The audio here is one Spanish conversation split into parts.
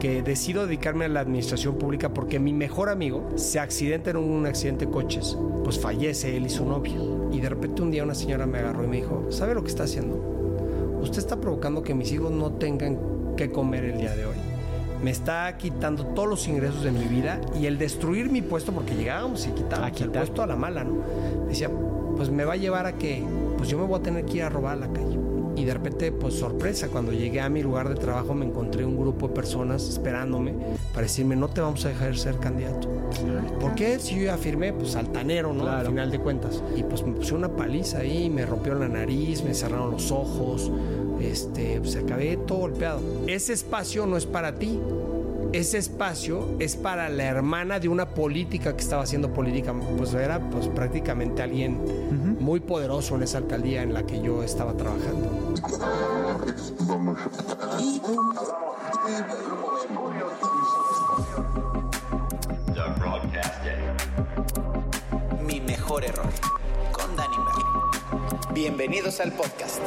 que decido dedicarme a la administración pública porque mi mejor amigo se accidenta en un accidente de coches, pues fallece él y su novia. Y de repente un día una señora me agarró y me dijo, ¿sabe lo que está haciendo? Usted está provocando que mis hijos no tengan que comer el día de hoy. Me está quitando todos los ingresos de mi vida y el destruir mi puesto, porque llegábamos y quitábamos el puesto a la mala, ¿no? Decía, pues me va a llevar a que, pues yo me voy a tener que ir a robar a la calle. Y de repente, pues sorpresa, cuando llegué a mi lugar de trabajo me encontré un grupo de personas esperándome para decirme, no te vamos a dejar ser candidato. ¿Por qué? Si yo ya firmé, pues altanero, ¿no? Al final de cuentas. Y pues me puse una paliza ahí, me rompió la nariz, me cerraron los ojos, este, pues acabé todo golpeado. Ese espacio no es para ti, ese espacio es para la hermana de una política que estaba haciendo política. Pues era pues, prácticamente alguien muy poderoso en esa alcaldía en la que yo estaba trabajando. Mi mejor error con Merlin. Bienvenidos al podcast.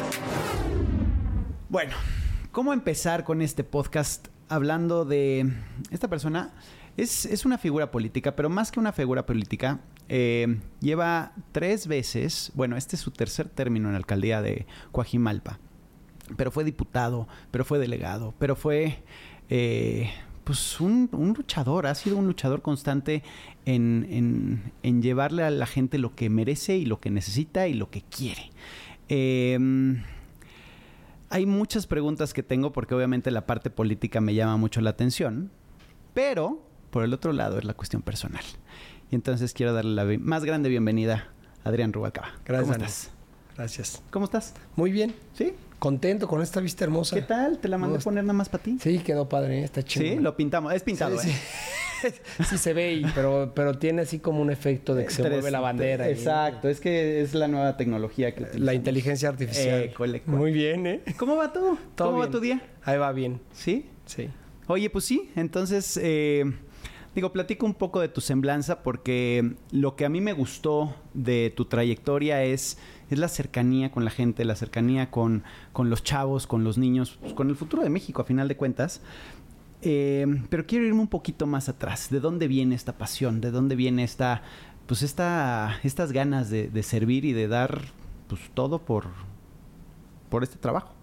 Bueno, ¿cómo empezar con este podcast hablando de esta persona. Es, una figura política, pero más que una figura política, eh, lleva tres veces, bueno, este es su tercer término en la alcaldía de Coajimalpa, pero fue diputado, pero fue delegado, pero fue eh, pues un, luchador, ha sido un luchador constante en, llevarle a la gente lo que merece y lo que necesita y lo que quiere. Eh, hay muchas preguntas que tengo porque obviamente la parte política me llama mucho la atención, pero por el otro lado es la cuestión personal. Y entonces quiero darle la más grande bienvenida a Adrián Rubalcaba. Gracias. ¿Cómo estás? Gracias. ¿Cómo estás? Muy bien. ¿Sí? Contento con esta vista hermosa. ¿Qué tal? ¿Te la mandé a poner nada más para ti? Sí, quedó padre, está chido. Sí, lo pintamos. Es pintado, sí, ¿eh? sí, se ve, pero, pero tiene así como un efecto de que se mueve la bandera. Exacto, es que es la nueva tecnología que La inteligencia artificial. Eh, Muy bien, ¿eh? ¿Cómo va todo? ¿Cómo va tu día? Ahí va bien. ¿Sí? Sí. Oye, pues sí, entonces, eh, digo, platico un poco de tu semblanza porque lo que a mí me gustó de tu trayectoria es, es la cercanía con la gente, la cercanía con, con los chavos, con los niños, pues, con el futuro de México, a final de cuentas. Eh, pero quiero irme un poquito más atrás. ¿De dónde viene esta pasión? ¿De dónde viene esta, pues esta, estas ganas de, servir y de dar, pues todo por, por este trabajo?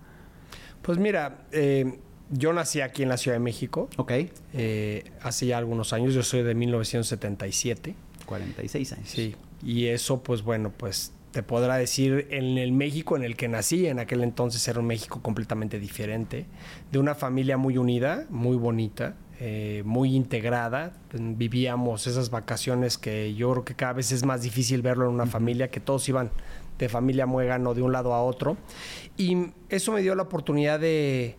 Pues mira, eh, yo nací aquí en la Ciudad de México. Ok. Eh, hace ya algunos años. Yo soy de 1977. 46 años. Sí. Y eso, pues bueno, pues te podrá decir en el México en el que nací, en aquel entonces era un México completamente diferente, de una familia muy unida, muy bonita, eh, muy integrada. Vivíamos esas vacaciones que yo creo que cada vez es más difícil verlo en una familia, que todos iban de familia muégano de un lado a otro. Y eso me dio la oportunidad de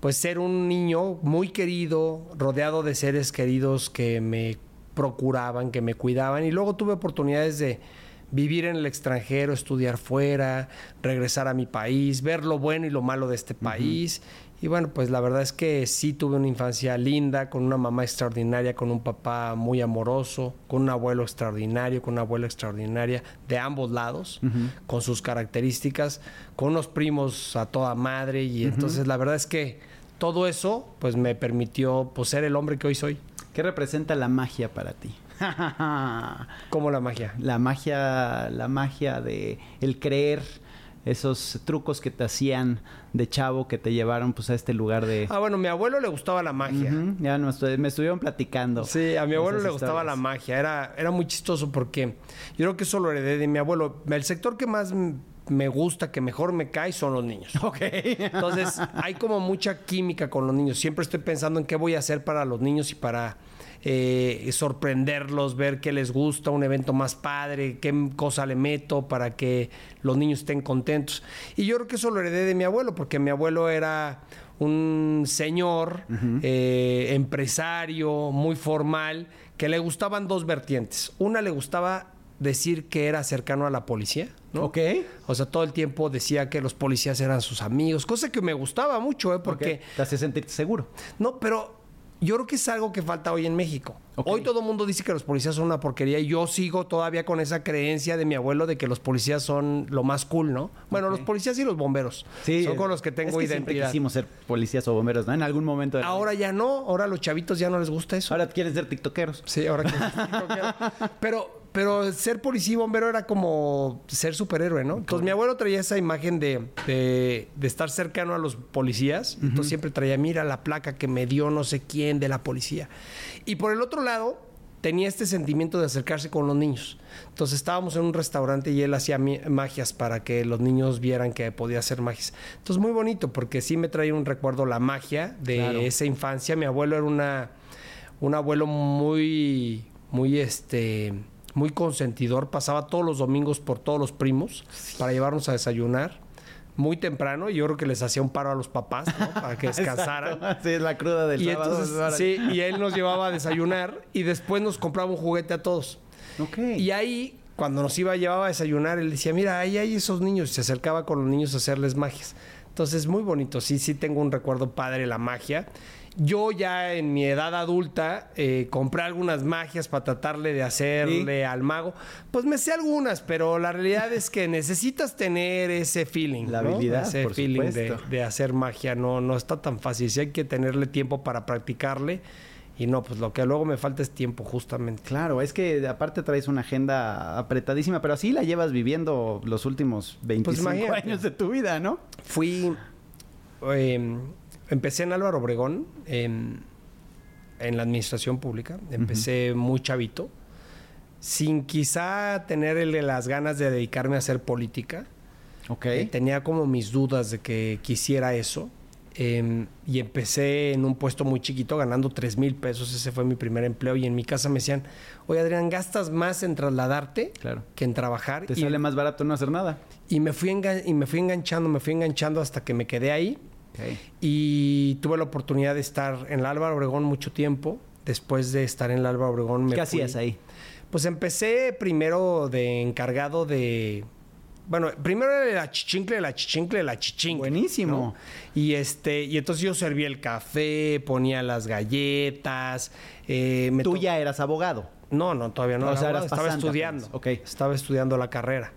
pues ser un niño muy querido, rodeado de seres queridos que me procuraban, que me cuidaban. Y luego tuve oportunidades de vivir en el extranjero, estudiar fuera, regresar a mi país, ver lo bueno y lo malo de este país. Y bueno, pues la verdad es que sí tuve una infancia linda, con una mamá extraordinaria, con un papá muy amoroso, con un abuelo extraordinario, con una abuela extraordinaria de ambos lados, con sus características, con unos primos a toda madre. Y entonces la verdad es que todo eso pues me permitió pues, ser el hombre que hoy soy. ¿Qué representa la magia para ti? ¿Cómo la magia? La magia, la magia de el creer esos trucos que te hacían de chavo que te llevaron pues a este lugar de... Ah, bueno, a mi abuelo le gustaba la magia. Ya me estuvieron platicando. Sí, a mi abuelo le gustaba la magia. Era, era muy chistoso porque yo creo que eso lo heredé de mi abuelo. El sector que más me gusta, que mejor me cae, son los niños. Ok. Entonces, hay como mucha química con los niños. Siempre estoy pensando en qué voy a hacer para los niños y para eh, sorprenderlos, ver qué les gusta, un evento más padre, qué cosa le meto para que los niños estén contentos. Y yo creo que eso lo heredé de mi abuelo, porque mi abuelo era un señor eh, empresario muy formal que le gustaban dos vertientes. Una le gustaba decir que era cercano a la policía, ¿no? Ok. O sea, todo el tiempo decía que los policías eran sus amigos, cosa que me gustaba mucho, ¿eh? Porque... Te hace sentirte seguro. No, pero yo creo que es algo que falta hoy en México. Hoy todo el mundo dice que los policías son una porquería y yo sigo todavía con esa creencia de mi abuelo de que los policías son lo más cool, ¿no? Bueno, los policías y los bomberos son con los que tengo es que Siempre identidad. quisimos ser policías o bomberos, ¿no? En algún momento. Ahora ya no, ahora a los chavitos ya no les gusta eso. Ahora quieren ser tiktokeros. Sí, ahora que... pero, pero ser policía y bombero era como ser superhéroe, ¿no? Entonces mi abuelo traía esa imagen de, de- de estar cercano a los policías. Entonces siempre traía, mira la placa que me dio no sé quién de la policía. Y por el otro lado, tenía este sentimiento de acercarse con los niños. Entonces estábamos en un restaurante y él hacía magias para que los niños vieran que podía hacer magias. Entonces muy bonito porque sí me trae un recuerdo la magia de Claro. esa infancia. Mi abuelo era una un abuelo muy, muy este, muy consentidor. Pasaba todos los domingos por todos los primos para llevarnos a desayunar muy temprano. y Yo creo que les hacía un paro a los papás ¿no? para que descansaran. Sí, es la cruda del y sábado. entonces, sí, y él nos llevaba a desayunar y después nos compraba un juguete a todos. Y ahí, cuando nos iba, llevaba a desayunar, él decía, mira, ahí hay esos niños. Y se acercaba con los niños a hacerles magias. Entonces, muy bonito. Sí, sí tengo un recuerdo padre de la magia. Yo ya en mi edad adulta eh, compré algunas magias para tratarle de hacerle al mago. Pues me sé algunas, pero la realidad es que necesitas tener ese feeling. La ¿no? habilidad, Ese por feeling de, de hacer magia. No, no está tan fácil. Sí hay que tenerle tiempo para practicarle. Y no, pues lo que luego me falta es tiempo, justamente. Claro, es que aparte traes una agenda apretadísima, pero así la llevas viviendo los últimos 25 Pues años de tu vida, ¿no? Fui. eh, empecé en Álvaro Obregón, en, en la administración pública. Empecé muy chavito, sin quizá tener las ganas de dedicarme a hacer política. Ok. Eh, tenía como mis dudas de que quisiera eso. Eh, y empecé en un puesto muy chiquito ganando 3 mil pesos. Ese fue mi primer empleo. Y en mi casa me decían, oye Adrián, gastas más en trasladarte Claro. que en trabajar. Te y, sale más barato no hacer nada. y me fui engan- y me fui enganchando, me fui enganchando hasta que me quedé ahí. Y tuve la oportunidad de estar en la Álvaro Obregón mucho tiempo. Después de estar en la Álvaro Obregón me ¿Qué fui- hacías ahí? Pues empecé primero de encargado de... Bueno, primero era la chichincle, la chichincle, la chichincle. Buenísimo. ¿no? Y este, y entonces yo servía el café, ponía las galletas. eh, me Tú ya eras abogado. no, no, todavía no. O era sea, abogado, eras estaba pasante estudiando. apenas. Estaba estudiando la carrera.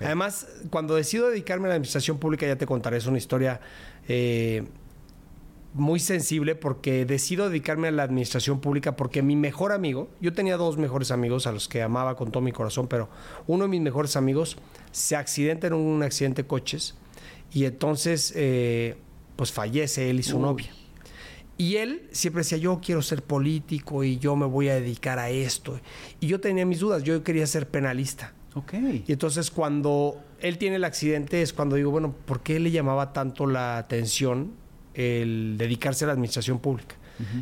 Además, cuando decido dedicarme a la administración pública, ya te contaré, es una historia eh, muy sensible porque decido dedicarme a la administración pública porque mi mejor amigo, yo tenía dos mejores amigos a los que amaba con todo mi corazón, pero uno de mis mejores amigos se accidenta en un accidente de coches y entonces eh, pues fallece él y su Uy. novia. Y él siempre decía, yo quiero ser político y yo me voy a dedicar a esto. Y yo tenía mis dudas, yo quería ser penalista. Ok. Y entonces cuando él tiene el accidente es cuando digo, bueno, ¿por qué le llamaba tanto la atención el dedicarse a la administración pública?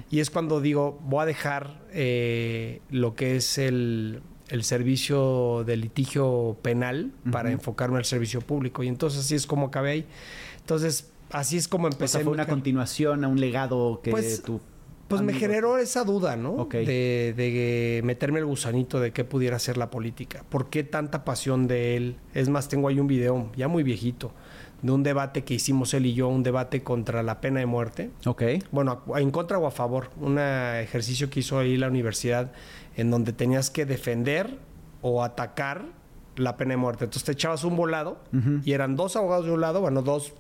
Y es cuando digo, voy a dejar eh, lo que es el, el servicio de litigio penal para enfocarme al servicio público. Y entonces así es como acabé ahí. Entonces, así es como O empecé. sea, fue mi una continuación a un legado que Pues, tú... pues me generó esa duda, ¿no? De, de meterme el gusanito de qué pudiera ser la política. ¿Por qué tanta pasión de él? Es más, tengo ahí un video ya muy viejito de un debate que hicimos él y yo, un debate contra la pena de muerte. Ok. Bueno, en contra o a favor. Un ejercicio que hizo ahí la universidad en donde tenías que defender o atacar la pena de muerte. Entonces te echabas un volado y eran dos abogados de un lado, bueno, dos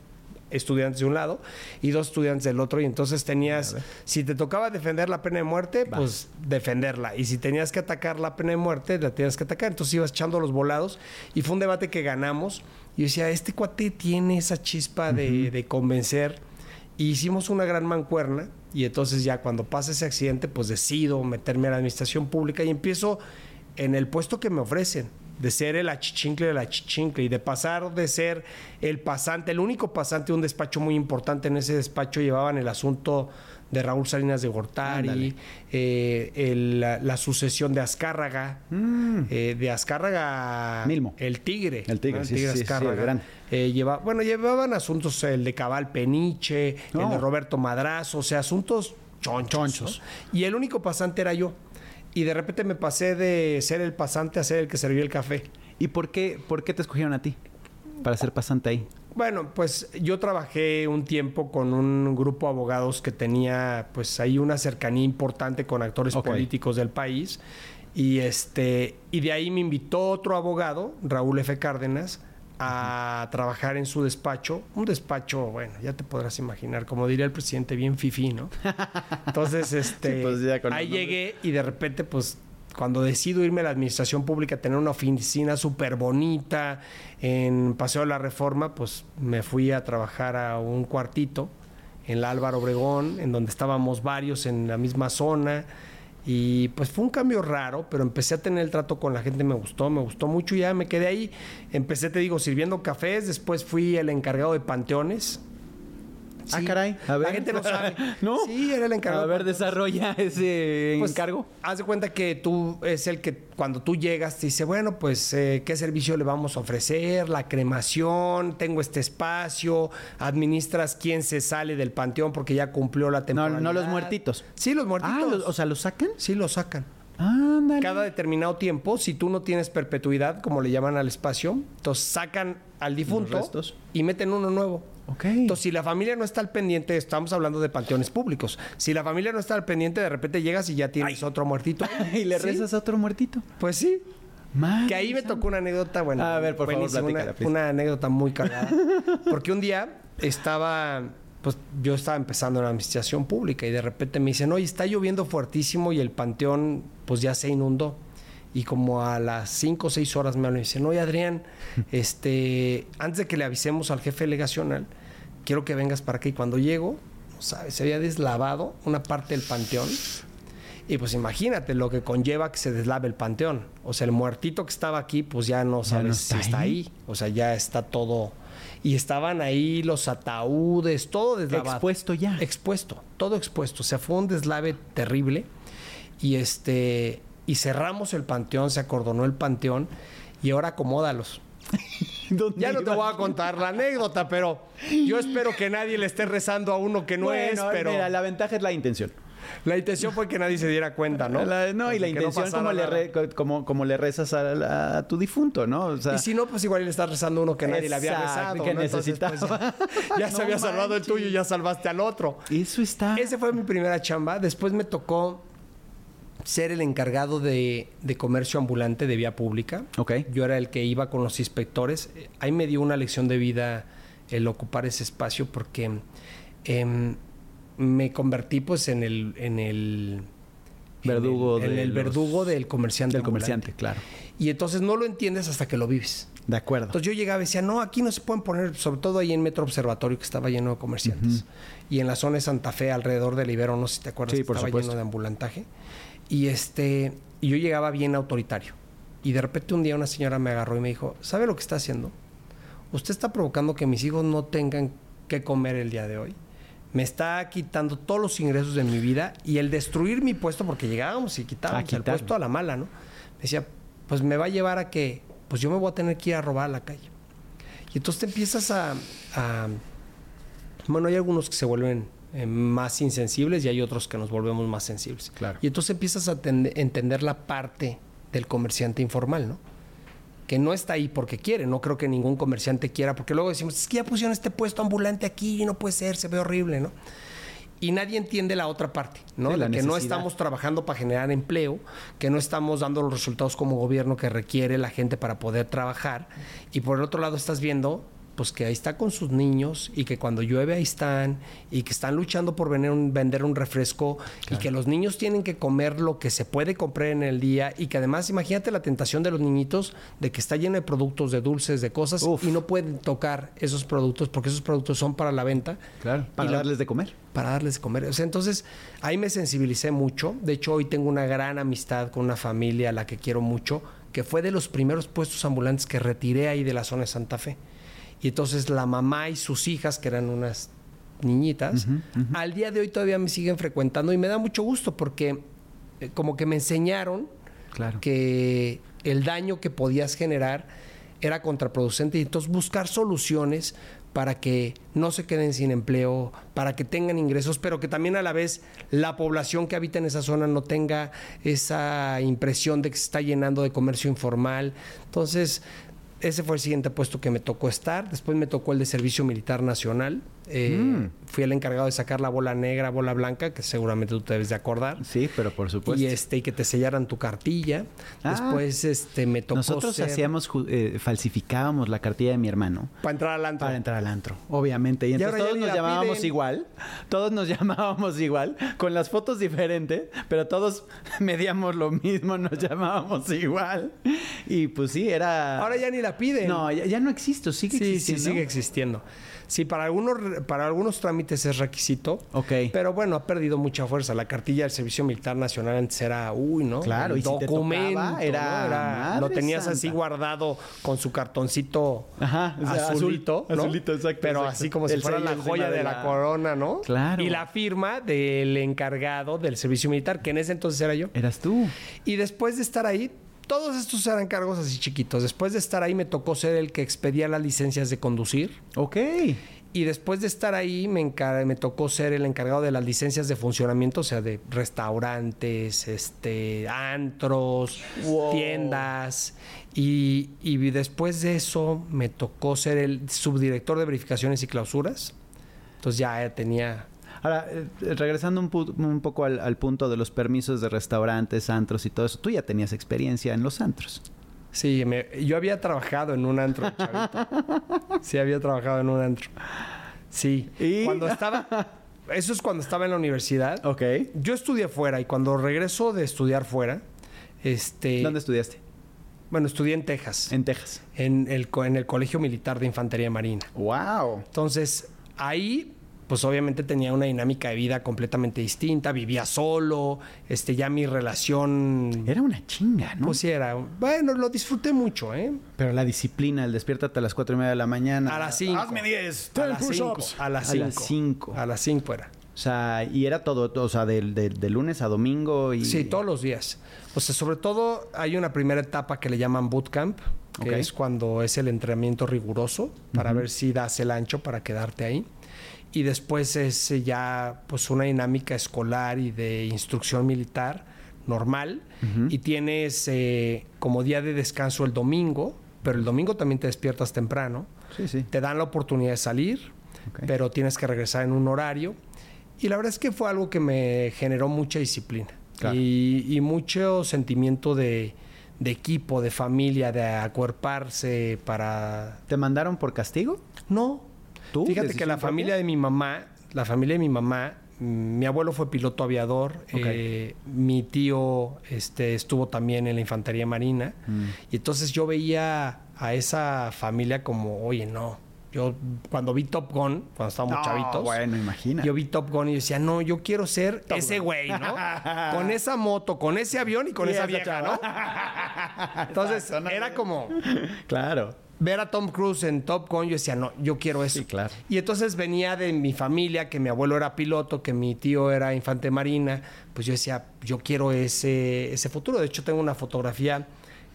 estudiantes de un lado y dos estudiantes del otro. Y entonces tenías si te tocaba defender la pena de muerte pues defenderla. Y si tenías que atacar la pena de muerte la tenías que atacar. Entonces ibas echando los volados y fue un debate que ganamos. Y yo decía este cuate tiene esa chispa de, de convencer. Y hicimos una gran mancuerna. Y entonces ya cuando pasa ese accidente pues decido meterme a la administración pública y empiezo en el puesto que me ofrecen de ser el achichincle de la achichincle y de pasar de ser el pasante, el único pasante de un despacho muy importante. En ese despacho llevaban el asunto de Raúl Salinas de Gortari, eh, el- la, la sucesión de Azcárraga, Mm. eh, de Azcárraga Milmo. el Tigre, El Tigre, ¿no? sí, sí, el gran. Eh, lleva, bueno, llevaban asuntos, el de Cabal Peniche, el de Roberto Madrazo, o sea, asuntos chonchos. Chonchos. ¿no? Y el único pasante era yo. Y de repente me pasé de ser el pasante a ser el que servía el café. ¿Y por qué, por qué te escogieron a ti para ser pasante ahí? Bueno, pues yo trabajé un tiempo con un grupo de abogados que tenía pues ahí una cercanía importante con actores políticos del país y este y de ahí me invitó otro abogado, Raúl F. Cárdenas, a trabajar en su despacho, un despacho, bueno, ya te podrás imaginar, como diría el presidente, bien fifí, ¿no? Entonces, este, Sí, pues, ahí llegué y de repente, pues, cuando decido irme a la administración pública, tener una oficina súper bonita en Paseo de la Reforma, pues me fui a trabajar a un cuartito en la Álvaro Obregón, en donde estábamos varios en la misma zona. Y pues fue un cambio raro, pero empecé a tener el trato con la gente, me gustó, me gustó mucho ya me quedé ahí. Empecé, te digo, sirviendo cafés, después fui el encargado de panteones. Ah, caray. A ver. La gente no sabe. ¿No? Sí, era el encargado. A ver, desarrolla ese Pues, encargo. Haz de cuenta que tú es el que cuando tú llegas te dice, bueno, pues eh, qué servicio le vamos a ofrecer, la cremación, tengo este espacio, administras quién se sale del panteón porque ya cumplió la No, temporada. no los muertitos. Sí, los muertitos. Ah, los- o sea, ¿los sacan? sí, los sacan. Ándale. Cada determinado tiempo, si tú no tienes perpetuidad, como le llaman al espacio, entonces sacan al difunto y meten uno nuevo. Ok. Entonces, si la familia no está al pendiente, estamos hablando de panteones públicos. Si la familia no está al pendiente, de repente llegas y ya tienes otro muertito. y le Sí, rezas a otro muertito. Pues sí. Que ahí me tocó una anécdota, bueno. A ver, por favor, una, una anécdota muy cargada. Porque un día estaba, pues yo estaba empezando en la administración pública y de repente me dicen, oye, está lloviendo fuertísimo y el panteón pues ya se inundó. Y como a las 5 o 6 horas me hablan y dicen, oye Adrián, este, antes de que le avisemos al jefe delegacional, quiero que vengas para acá. Y cuando llego, no sabes, se había deslavado una parte del panteón. Y pues imagínate lo que conlleva que se deslave el panteón. O sea, el muertito que estaba aquí, pues ya no Ya sabes si está está ahí. ahí. O sea, ya está todo. Y estaban ahí los ataúdes, todo deslavado. Expuesto ya. Expuesto, todo expuesto. O sea, fue un deslave terrible. Y este. Y cerramos el panteón, se acordonó el panteón. Y ahora acomódalos. ¿Dónde Ya no te voy a contar la anécdota, pero yo espero que nadie le esté rezando a uno que no es, pero mira, la ventaja es la intención. la intención fue que nadie se diera cuenta, ¿no? La- no, y la no intención pasara como, le re- como, como le rezas a, la- a tu difunto, ¿no? O sea, Y si no, pues igual le estás rezando a uno que nadie le había Exacto, rezado. que ¿no? Entonces, pues, necesitaba. ya se No había salvado el tuyo, ya salvaste al otro. eso está... Esa fue mi primera chamba. Después me tocó ser el encargado de, de comercio ambulante de vía pública. Ok. Yo era el que iba con los inspectores. Ahí me dio una lección de vida el ocupar ese espacio porque em, me convertí pues en el... En el Verdugo en el, en el verdugo del comerciante. del ambulante. comerciante, claro. Y entonces no lo entiendes hasta que lo vives. De acuerdo. Entonces yo llegaba y decía, no, aquí no se pueden poner, sobre todo ahí en Metro Observatorio, que estaba lleno de comerciantes. Y en la zona de Santa Fe, alrededor del Ibero, no sé si te acuerdas, Sí, que por estaba supuesto. lleno de ambulantaje. Y este, y yo llegaba bien autoritario. Y de repente un día una señora me agarró y me dijo, ¿sabe lo que está haciendo? Usted está provocando que mis hijos no tengan que comer el día de hoy. Me está quitando todos los ingresos de mi vida y el destruir mi puesto, porque llegábamos y quitábamos el puesto a la mala, ¿no? Me decía, pues me va a llevar a que, pues yo me voy a tener que ir a robar a la calle. Y entonces te empiezas a, a- bueno, hay algunos que se vuelven eh, más insensibles y hay otros que nos volvemos más sensibles. Claro. Y entonces empiezas a tende- entender la parte del comerciante informal, ¿no? Que no está ahí porque quiere, no creo que ningún comerciante quiera, porque luego decimos, es que ya pusieron este puesto ambulante aquí y no puede ser, se ve horrible, ¿no? Y nadie entiende la otra parte, ¿no? Sí, la De que no estamos trabajando para generar empleo, que no estamos dando los resultados como gobierno que requiere la gente para poder trabajar. Y por el otro lado estás viendo pues que ahí está con sus niños y que cuando llueve ahí están y que están luchando por vender un, vender un refresco y que los niños tienen que comer lo que se puede comprar en el día y que además imagínate la tentación de los niñitos de que está lleno de productos, de dulces, de cosas Uf. y no pueden tocar esos productos porque esos productos son para la venta Claro, para la- darles de comer. para darles de comer. O sea, entonces ahí me sensibilicé mucho. De hecho, hoy tengo una gran amistad con una familia a la que quiero mucho, que fue de los primeros puestos ambulantes que retiré ahí de la zona de Santa Fe. Y entonces la mamá y sus hijas, que eran unas niñitas, al día de hoy todavía me siguen frecuentando y me da mucho gusto porque eh, como que me enseñaron Claro. que el daño que podías generar era contraproducente y entonces buscar soluciones para que no se queden sin empleo, para que tengan ingresos, pero que también a la vez la población que habita en esa zona no tenga esa impresión de que se está llenando de comercio informal. Entonces, ese fue el siguiente puesto que me tocó estar. Después me tocó el de Servicio Militar Nacional. Eh, Mm. Fui el encargado de sacar la bola negra, bola blanca, que seguramente tú te debes de acordar. Sí, pero por supuesto. Y este, y que te sellaran tu cartilla. Ah. Después este, me tocó Nosotros ser- hacíamos, eh, falsificábamos la cartilla de mi hermano. para entrar al antro. Para entrar al antro, obviamente. Y Y entonces todos nos la llamábamos piden. igual. Todos nos llamábamos igual, con las fotos diferentes, pero todos medíamos lo mismo, nos llamábamos igual. Y pues sí, era. Ahora ya ni la piden. No, ya, ya no existe, sigue sí, sí, existiendo. sigue existiendo. Sí, para algunos, para algunos trámites es requisito. Ok. Pero bueno, ha perdido mucha fuerza. La cartilla del Servicio Militar Nacional antes era, uy, ¿no? Claro, El y si te documento, ¿no? era lo tenías así guardado con su cartoncito Ajá, o sea, azulito, azul- ¿no? azulito, exacto, Pero exacto. así como si El fuera la joya de, de la... la- corona, ¿no? Claro. Y la firma del encargado del Servicio Militar, que en ese entonces era yo. Eras tú. Y después de estar ahí, todos estos eran cargos así chiquitos. Después de estar ahí me tocó ser el que expedía las licencias de conducir. Ok. Y después de estar ahí me, encar- me tocó ser el encargado de las licencias de funcionamiento, o sea, de restaurantes, este, antros, Wow. tiendas. Y, y después de eso me tocó ser el subdirector de verificaciones y clausuras. Entonces ya tenía... Ahora, eh, regresando un, pu- un poco al, al punto de los permisos de restaurantes, antros y todo eso, tú ya tenías experiencia en los antros. Sí, me- yo había trabajado en un antro, chavito. Sí, había trabajado en un antro. Sí. ¿Y? Cuando estaba... Eso es cuando estaba en la universidad. Ok. Yo estudié fuera y cuando regreso de estudiar fuera, este... ¿Dónde estudiaste? Bueno, estudié en Texas, en, En Texas. el, co- en el Colegio Militar de Infantería Marina. ¡Wow! Entonces, ahí, pues obviamente tenía una dinámica de vida completamente distinta, vivía solo, este, ya mi relación... Era una chinga, ¿no? Pues sí, era... Bueno, lo disfruté mucho, ¿eh? Pero la disciplina, el despiértate a las cuatro y media de la mañana. A las 5. Hazme 10. A las 5. A las A 5. las cinco. A las 5 era. O sea, y era todo, todo, o sea, de, de- de lunes a domingo y... Sí, todos los días. O sea, sobre todo hay una primera etapa que le llaman bootcamp, que es cuando es el entrenamiento riguroso para ver si das el ancho para quedarte ahí. Y después es eh, ya pues una dinámica escolar y de instrucción militar normal. Y tienes eh, como día de descanso el domingo, pero el domingo también te despiertas temprano. Sí, sí. Te dan la oportunidad de salir, pero tienes que regresar en un horario. Y la verdad es que fue algo que me generó mucha disciplina Claro. y, y mucho sentimiento de, de equipo, de familia, de acuerparse para... ¿Te mandaron por castigo? No. ¿Tú? Fíjate que ¿Decisión la propia? familia de mi mamá, la familia de mi mamá, mm, mi abuelo fue piloto aviador, eh, mi tío este, estuvo también en la infantería marina, Mm. y entonces yo veía a esa familia como, oye, no, yo cuando vi Top Gun, cuando estábamos No, chavitos, bueno, imagina. yo vi Top Gun y decía, no, yo quiero ser ese güey, ¿no? con esa moto, con ese avión y con Y esa vieja. ¿no? Entonces, Exacto, no, era como Claro. Ver a Tom Cruise en Top Gun, yo decía, no, yo quiero eso. Sí, claro. Y entonces venía de mi familia, que mi abuelo era piloto, que mi tío era infante marina, pues yo decía, yo quiero ese, ese futuro. De hecho, tengo una fotografía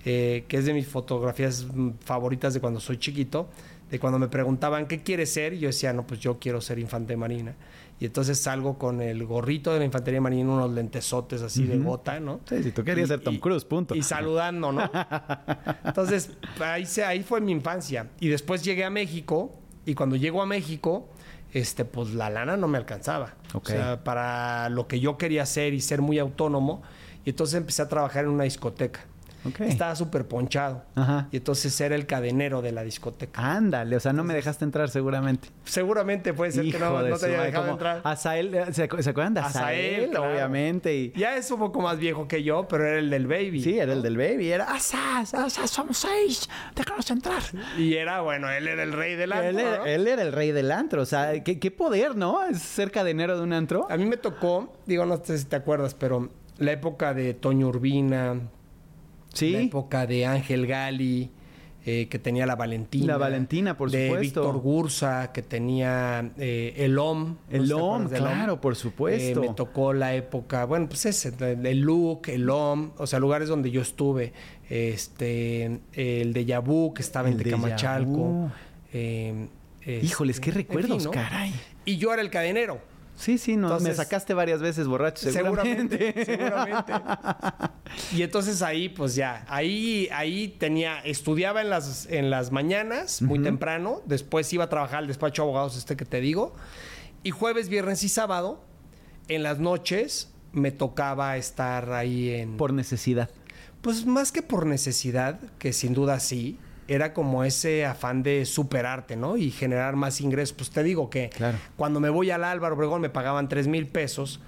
eh, que es de mis fotografías mm, favoritas de cuando soy chiquito, de cuando me preguntaban, ¿qué quieres ser? Yo decía, no, pues yo quiero ser infante marina. Y entonces salgo con el gorrito de la infantería marina, unos lentesotes así de gota, ¿no? Sí, si tú querías Y- ser Tom y- Cruise, punto. Y saludando, ¿no? Entonces, ahí, se, ahí fue mi infancia. Y después llegué a México, y cuando llego a México, este, pues la lana no me alcanzaba. O sea, para lo que yo quería hacer y ser muy autónomo. Y entonces empecé a trabajar en una discoteca. Estaba súper ponchado. Ajá. Y entonces era el cadenero de la discoteca. Ándale, o sea, no me dejaste entrar seguramente. Seguramente puede ser que no, te haya dejado entrar. Azael, ¿se, acu- se acuerdan de Azael? Azael, claro. Obviamente. Y, Ya es un poco más viejo que yo, pero era el del baby. sí, era el del baby. Era Asaz, Asaz, somos seis. Déjanos entrar. Y era, bueno, él era el rey del antro, Él era, ¿no? él era el rey del antro. O sea, qué, qué poder, ¿no? Es ser cadenero de un antro. A mí me tocó, digo, no sé si te acuerdas, pero la época de Toño Urbina, Sí. la época de Ángel Gali, eh, que tenía la Valentina. La Valentina, por de supuesto. Víctor Gursa, que tenía eh, el OM. El OM, claro, por supuesto. Eh, me tocó la época, bueno, pues ese, el Look, el OM, o sea, lugares donde yo estuve. Este, el de Yabú, que estaba en Tecamachalco. Eh, Híjoles, qué este, recuerdos, en fin, ¿no? caray. Y yo era el cadenero. Sí, sí, no, me sacaste varias veces borracho, seguramente. Seguramente, seguramente. Y entonces ahí, pues ya, ahí, ahí tenía, estudiaba en las, en las mañanas, muy temprano, después iba a trabajar al despacho de abogados este que te digo, y jueves, viernes y sábado, en las noches, me tocaba estar ahí en... Por necesidad. Pues más que por necesidad, que sin duda sí, era como ese afán de superarte, ¿no? Y generar más ingresos. Pues te digo que Claro. cuando me voy al Álvaro Obregón me pagaban 3 mil pesos.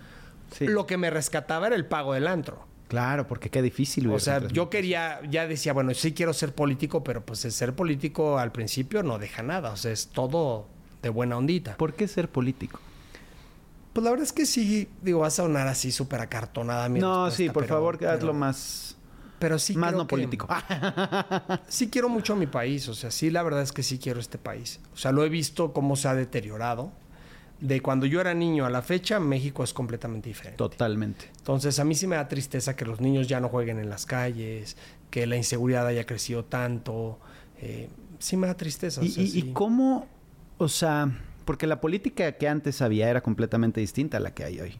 Sí. Lo que me rescataba era el pago del antro. Claro, porque qué difícil. O sea, yo quería, ya decía, bueno, sí quiero ser político, pero pues el ser político al principio no deja nada. O sea, es todo de buena ondita. ¿Por qué ser político? Pues la verdad es que sí, digo, va a sonar así súper acartonada mi no, sí, por pero- favor, pero- hazlo más, Pero sí más creo no que- político. Sí quiero mucho a mi país, o sea, sí la verdad es que sí quiero este país. O sea, lo he visto cómo se ha deteriorado. De cuando yo era niño a la fecha, México es completamente diferente. Totalmente. Entonces, a mí sí me da tristeza que los niños ya no jueguen en las calles, que la inseguridad haya crecido tanto. eh, sí me da tristeza. o ¿Y, sea, y- y sí. cómo, o sea, porque la política que antes había era completamente distinta a la que hay hoy.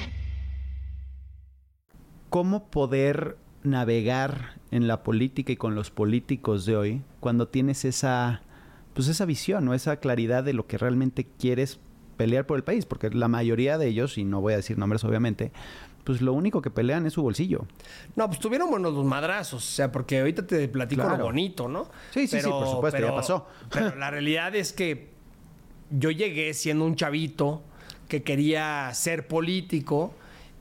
¿Cómo poder navegar en la política y con los políticos de hoy cuando tienes esa, pues esa visión o esa claridad de lo que realmente quieres pelear por el país? Porque la mayoría de ellos, y no voy a decir nombres obviamente, pues lo único que pelean es su bolsillo. No, pues tuvieron buenos los madrazos. O sea, porque ahorita te platico Claro. lo bonito, ¿no? Sí, sí, sí, por supuesto, ya pasó. Pero la realidad es que yo llegué siendo un chavito que quería ser político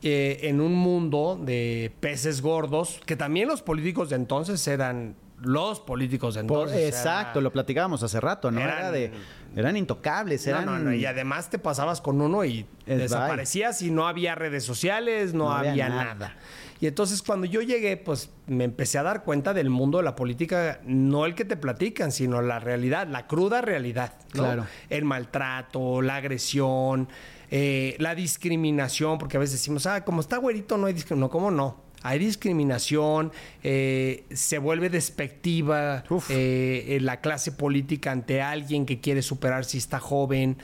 eh, en un mundo de peces gordos, que también los políticos de entonces eran los políticos de Por- entonces. exacto, era- lo platicábamos hace rato, ¿no? eran- Era de, eran intocables, No, eran... no, no, y además te pasabas con uno y Es desaparecías y no había redes sociales, no, No había había, nada. nada. Y entonces cuando yo llegué, pues me empecé a dar cuenta del mundo de la política, no el que te platican, sino la realidad, la cruda realidad. ¿no? Claro. El maltrato, la agresión, eh, la discriminación, porque a veces decimos, ah, como está güerito no hay discriminación. No, ¿cómo no? Hay discriminación, eh, se vuelve despectiva eh, la clase política ante alguien que quiere superar si está joven.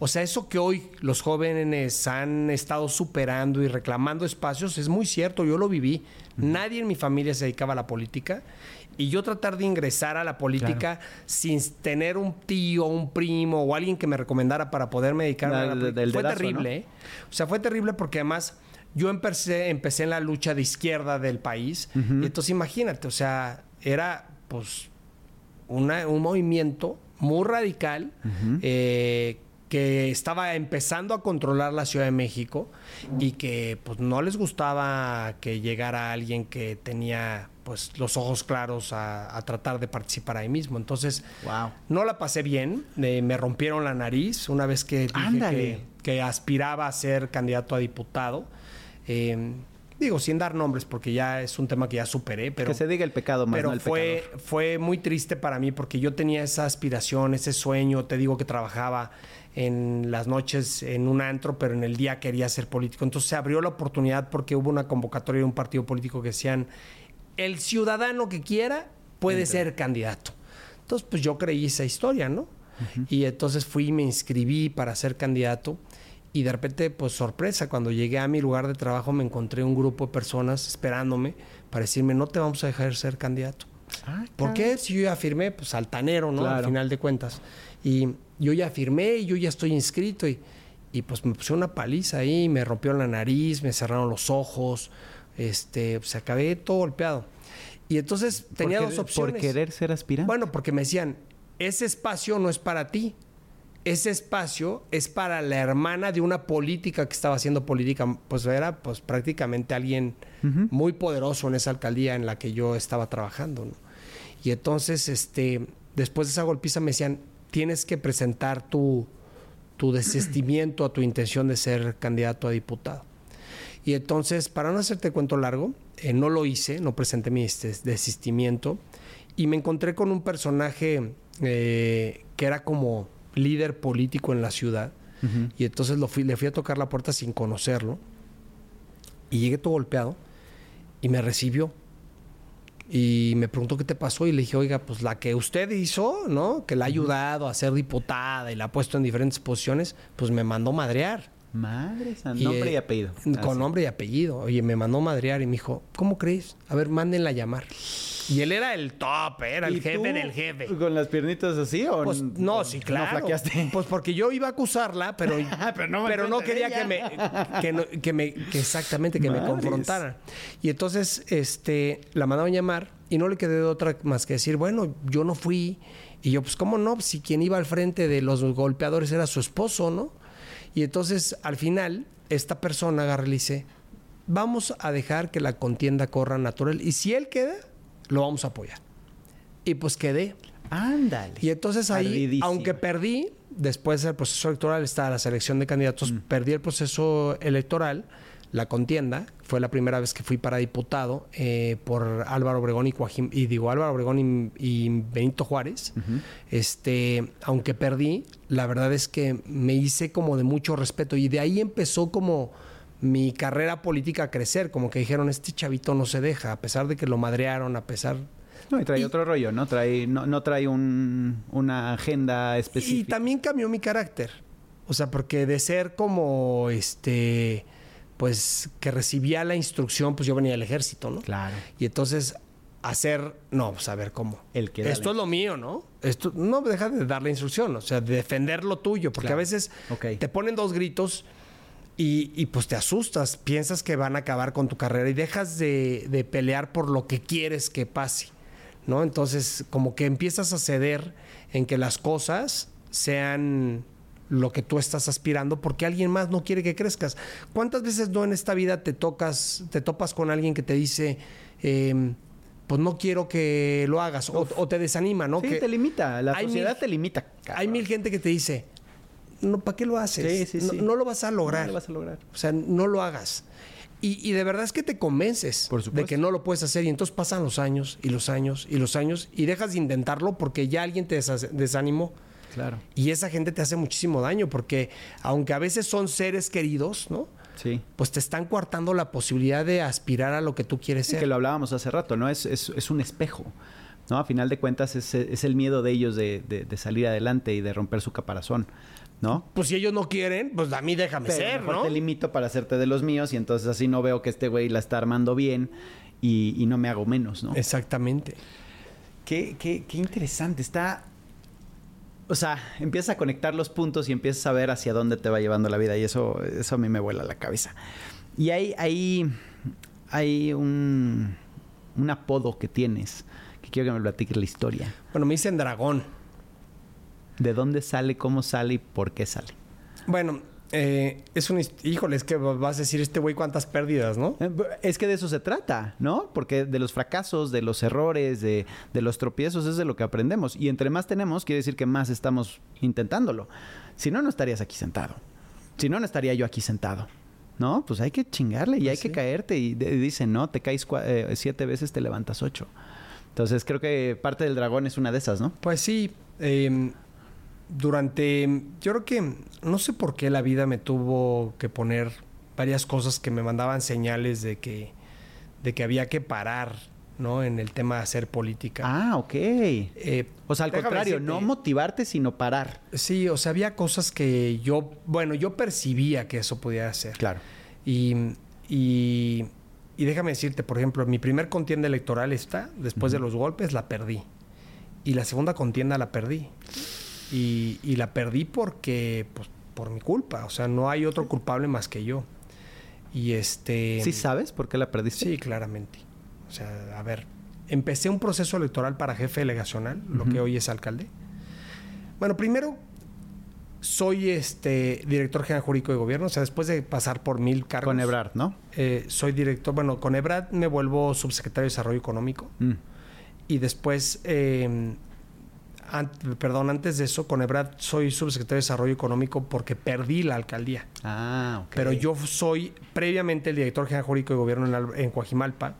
O sea, eso que hoy los jóvenes han estado superando y reclamando espacios es muy cierto, yo lo viví. Nadie en mi familia se dedicaba a la política y yo tratar de ingresar a la política sin tener un tío, un primo o alguien que me recomendara para poderme dedicar a la política del fue dedazo, terrible. ¿no? ¿eh? O sea, fue terrible porque además yo empecé, empecé en la lucha de izquierda del país y entonces imagínate, o sea, era pues una- un movimiento muy radical eh, que estaba empezando a controlar la Ciudad de México y que pues no les gustaba que llegara alguien que tenía pues los ojos claros a, a tratar de participar ahí mismo. Entonces Wow. no la pasé bien, eh, me rompieron la nariz una vez que dije que, que aspiraba a ser candidato a diputado. Eh, digo, sin dar nombres porque ya es un tema que ya superé, pero que se diga el pecado más, pero no el fue, pecador. fue muy triste para mí porque yo tenía esa aspiración, ese sueño. Te digo que trabajaba en las noches en un antro, pero en el día quería ser político. Entonces se abrió la oportunidad porque hubo una convocatoria de un partido político que decían, el ciudadano que quiera puede ser candidato. Entonces, pues yo creí esa historia, ¿no? Y entonces fui y me inscribí para ser candidato. Y de repente, pues sorpresa, cuando llegué a mi lugar de trabajo me encontré un grupo de personas esperándome para decirme, no te vamos a dejar ser candidato. ¿Por qué? Si yo ya firmé, pues altanero, ¿no? Al final de cuentas. Y yo ya firmé y yo ya estoy inscrito y, y pues me puse una paliza ahí, me rompieron la nariz, me cerraron los ojos, este, pues acabé todo golpeado. Y entonces tenía dos opciones. Por querer ser aspirante. Bueno, porque me decían, ese espacio no es para ti. Ese espacio es para la hermana de una política que estaba haciendo política, pues era pues prácticamente alguien muy poderoso en esa alcaldía en la que yo estaba trabajando. ¿no? Y entonces, este, después de esa golpiza me decían, tienes que presentar tu, tu desistimiento a tu intención de ser candidato a diputado. Y entonces, para no hacerte cuento largo, eh, no lo hice, no presenté mi desistimiento y me encontré con un personaje eh, que era como líder político en la ciudad. Y entonces lo fui, le fui a tocar la puerta sin conocerlo. Y llegué todo golpeado y me recibió. Y me preguntó qué te pasó y le dije, oiga, pues la que usted hizo, ¿no? Que la ha ayudado a ser diputada y la ha puesto en diferentes posiciones, pues me mandó madrear. Madre, nombre y eh, apellido. Con Así. nombre y apellido. Oye, me mandó madrear y me dijo, ¿cómo crees? A ver, mándenla a llamar. Y él era el top, era ¿Y el jefe tú del jefe. ¿Con las piernitas así o Pues no, sí, claro. ¿No flaqueaste? Pues porque yo iba a acusarla, pero, Pero no me pero no quería que me, que, no- que me, que exactamente, que me Madres. confrontaran. Y entonces, este, la mandaban llamar y no le quedé otra más que decir, bueno, yo no fui. Y yo, pues, ¿cómo no? Si quien iba al frente de los golpeadores era su esposo, ¿no? Y entonces, al final, esta persona agarra y dice, vamos a dejar que la contienda corra natural. Y si él queda, lo vamos a apoyar. Y pues quedé. Ándale. Y entonces ahí, Ardidísimo. aunque perdí, después del proceso electoral está la selección de candidatos, Mm. perdí el proceso electoral, la contienda, fue la primera vez que fui para diputado eh, por Álvaro Obregón y, Joaquín- y digo Álvaro Obregón y, y Benito Juárez. Este, aunque perdí, la verdad es que me hice como de mucho respeto y de ahí empezó como mi carrera política a crecer, como que dijeron, este chavito no se deja, a pesar de que lo madrearon, a pesar No, y trae Y- otro rollo, ¿no? Trae, no, no trae un, una agenda Y específica. también cambió mi carácter. O sea, porque de ser como este, pues que recibía la instrucción, pues yo venía del ejército, ¿no? Claro. Y entonces hacer, no, pues a ver cómo. El que Esto es lo mío, ¿no? Esto no deja de dar la instrucción, o sea, de defender lo tuyo, porque Claro. a veces te ponen dos gritos y, y, pues te asustas, piensas que van a acabar con tu carrera y dejas de, de pelear por lo que quieres que pase, ¿no? Entonces, como que empiezas a ceder en que las cosas sean lo que tú estás aspirando porque alguien más no quiere que crezcas. ¿Cuántas veces no en esta vida te tocas, te topas con alguien que te dice, em, pues no quiero que lo hagas o, o te desanima, ¿no? Sí, que te limita. La hay sociedad mil- te limita. Hay mil gente que te dice, no, ¿para qué lo haces? Sí, sí, no, sí. no lo vas a lograr. No lo vas a lograr. O sea, no lo hagas. Y, y de verdad es que te convences de que no lo puedes hacer y entonces pasan los años y los años y los años y dejas de intentarlo porque ya alguien te desa- desanimó. Claro. Y esa gente te hace muchísimo daño porque aunque a veces son seres queridos, ¿no? Sí. Pues te están coartando la posibilidad de aspirar a lo que tú quieres Sí, ser. que lo hablábamos hace rato, ¿no? Es, es, es un espejo. ¿no? A final de cuentas es, es el miedo de ellos de, de- de salir adelante y de romper su caparazón, ¿no? Pues si ellos no quieren, pues a mí déjame Pero ser, mejor ¿no? te limito para hacerte de los míos y entonces así no veo que este güey la está armando bien y, y no me hago menos, ¿no? Exactamente. Qué, qué, qué interesante. Está. O sea, empiezas a conectar los puntos y empiezas a ver hacia dónde te va llevando la vida. Y eso, eso a mí me vuela la cabeza. Y hay, hay, hay un, un apodo que tienes que quiero que me platiques la historia. Bueno, me dicen dragón. ¿De dónde sale, cómo sale y por qué sale? Bueno, eh, es un... Híjole, es que vas a decir este güey cuántas pérdidas, ¿no? Eh, Es que de eso se trata, ¿no? Porque de los fracasos, de los errores, de, de los tropiezos es de lo que aprendemos. Y entre más tenemos, quiere decir que más estamos intentándolo. Si no, no estarías aquí sentado. Si no, no estaría yo aquí sentado. ¿No? Pues hay que chingarle y hay que caerte. Y, de- y dicen, ¿no? Te caes eh, siete veces, te levantas ocho. Entonces creo que parte del dragón es una de esas, ¿no? Pues sí, eh, durante, yo creo que, no sé por qué la vida me tuvo que poner varias cosas que me mandaban señales de que, de que había que parar, ¿no? En el tema de hacer política. Ah, ok. Eh, O sea, al contrario, decirte, no motivarte, sino parar. Sí, o sea, había cosas que yo, bueno, yo percibía que eso podía hacer. Claro. Y, y, y déjame decirte, por ejemplo, mi primer contienda electoral esta, después de los golpes, la perdí. Y la segunda contienda la perdí. Y, y la perdí porque, pues, por mi culpa. O sea, no hay otro culpable más que yo. Y este... ¿Sí sabes por qué la perdiste? Sí, claramente. O sea, a ver, empecé un proceso electoral para jefe delegacional, lo que hoy es alcalde. Bueno, primero, soy este director general jurídico de gobierno, o sea, después de pasar por mil cargos. Con Ebrard, ¿no? eh, soy director, bueno, con Ebrard me vuelvo subsecretario de Desarrollo Económico. Mm. Y después, eh, an- perdón, antes de eso, con Ebrard soy subsecretario de Desarrollo Económico porque perdí la alcaldía. Ah, ok. Pero yo soy previamente el director general jurídico de gobierno en, Al- en Coajimalpa.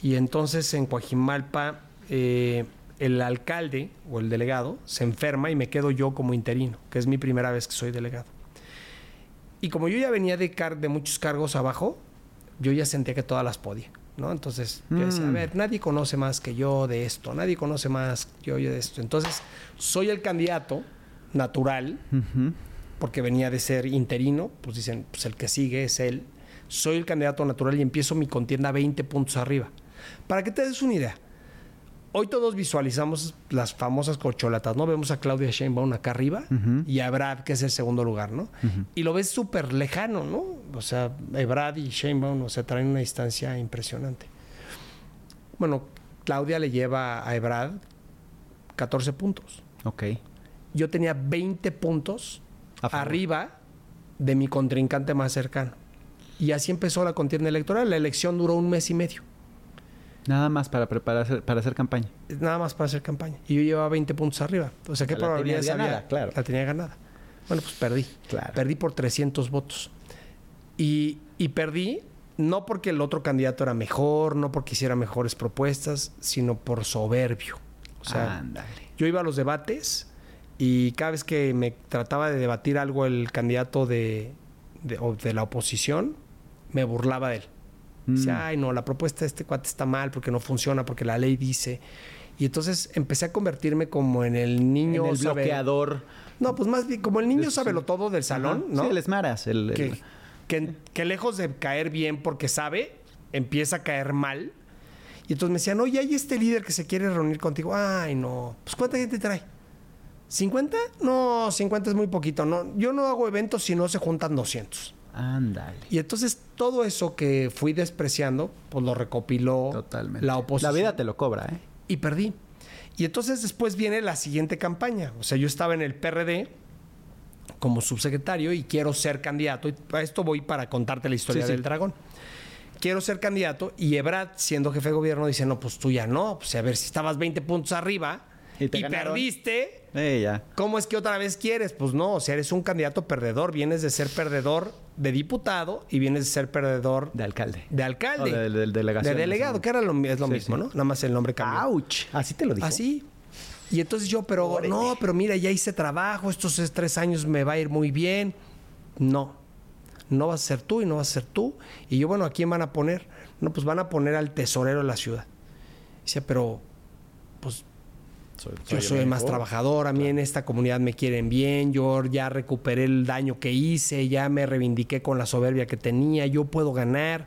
Y entonces en Coajimalpa eh, el alcalde o el delegado se enferma y me quedo yo como interino, que es mi primera vez que soy delegado. Y como yo ya venía de, car- de muchos cargos abajo, yo ya sentía que todas las podía. ¿No? Entonces yo decía, a Mm. ver, nadie conoce más que yo de esto, nadie conoce más que yo de esto. Entonces soy el candidato natural porque venía de ser interino, pues dicen, pues el que sigue es él. Soy el candidato natural y empiezo mi contienda 20 puntos arriba. Para que te des una idea, hoy todos visualizamos las famosas corcholatas, ¿no? Vemos a Claudia Sheinbaum acá arriba y a Brad, que es el segundo lugar, ¿no? Y lo ves súper lejano, ¿no? O sea, Brad y Sheinbaum, o sea, traen una distancia impresionante. Bueno, Claudia le lleva a Ebrad 14 puntos Ok. yo tenía 20 puntos arriba de mi contrincante más cercano. Y así empezó la contienda electoral. La elección duró un mes y medio. Nada más para prepararse para hacer campaña. Nada más para hacer campaña. Y yo llevaba 20 puntos arriba. O sea, ¿qué La probabilidades tenías había? ganada, claro. La tenía ganada. Bueno, pues perdí. Claro. Perdí por 300 votos. Y, y perdí no porque el otro candidato era mejor, no porque hiciera mejores propuestas, sino por soberbio. O sea, Ándale. yo iba a los debates y cada vez que me trataba de debatir algo el candidato de, de, de la oposición, me burlaba de él. Dice, Mm. ay, no, la propuesta de este cuate está mal porque no funciona, porque la ley dice. Y entonces empecé a convertirme como en el niño. en el sabe- bloqueador. No, pues más bien como el niño sabe lo todo del salón. ¿no? Sí, el esmaras. El, que, que lejos de caer bien porque sabe, empieza a caer mal. Y entonces me decían, oye, hay este líder que se quiere reunir contigo. Ay, no. Pues ¿cuánta gente trae? ¿50? No, 50 es muy poquito. No, yo no hago eventos si no se juntan 200. Ándale. Y entonces todo eso que fui despreciando, pues lo recopiló Totalmente. la oposición. La vida te lo cobra, ¿eh? Y perdí. Y entonces después viene la siguiente campaña. O sea, yo estaba en el PRD como subsecretario y quiero ser candidato. Y a esto voy para contarte la historia Sí, sí. del dragón. Quiero ser candidato y Ebrad, siendo jefe de gobierno, dice, no, pues tú ya no. Pues a ver, si estabas 20 puntos arriba Y te perdiste, Eh, ya. ¿Cómo es que otra vez quieres? Pues no, o sea, eres un candidato perdedor. Vienes de ser perdedor de diputado y vienes de ser perdedor De alcalde. de alcalde. De- de- de delegación, De delegado, que era lo, es lo Sí, mismo, sí. ¿no? Nada más el nombre cambió. ¡Auch! Así te lo dijo. Así. Y entonces yo, pero no, pero mira, ya hice trabajo, estos es- tres años me va a ir muy bien. No, no vas a ser tú y no vas a ser tú. Y yo, bueno, ¿a quién van a poner? No, pues van a poner al tesorero de la ciudad. Dice, pero, yo soy el más trabajador, a mí en esta comunidad me quieren bien, yo ya recuperé el daño que hice, ya me reivindiqué con la soberbia que tenía, yo puedo ganar.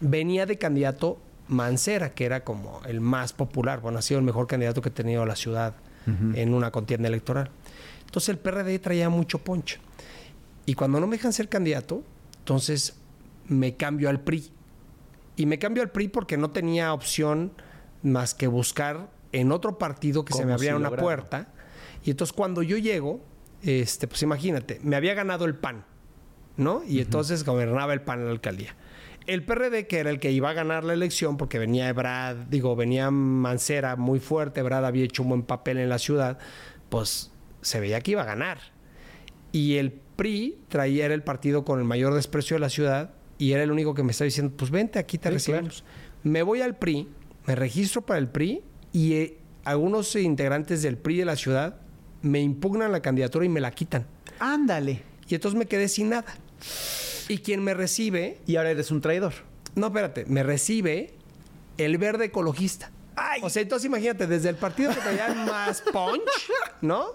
Venía de candidato Mancera, que era como el más popular, bueno, ha sido el mejor candidato que ha tenido la ciudad en una contienda electoral. Entonces el PRD traía mucho poncho. Y cuando no me dejan ser candidato, entonces me cambio al PRI. Y me cambio al PRI porque no tenía opción más que buscar en otro partido que se ¿Cómo me sí una puerta. Y entonces cuando yo llego, este, pues imagínate, me había ganado el PAN, ¿no? Y entonces gobernaba el PAN en la alcaldía. El PRD, que era el que iba a ganar la elección, porque venía Ebrad, digo, venía Mancera muy fuerte, Ebrad había hecho un buen papel en la ciudad, pues se veía que iba a ganar. Y el PRI traía, era el partido con el mayor desprecio de la ciudad, y era el único que me estaba diciendo, pues vente, aquí te Sí, recibimos. Me voy al PRI, me registro para el PRI, y eh, algunos integrantes del PRI de la ciudad me impugnan la candidatura y me la quitan. Ándale. Y entonces me quedé sin nada. Y quien me recibe, Y ahora eres un traidor. no, espérate, me recibe el verde ecologista. O sea, entonces imagínate, desde el partido que traía más punch, ¿no?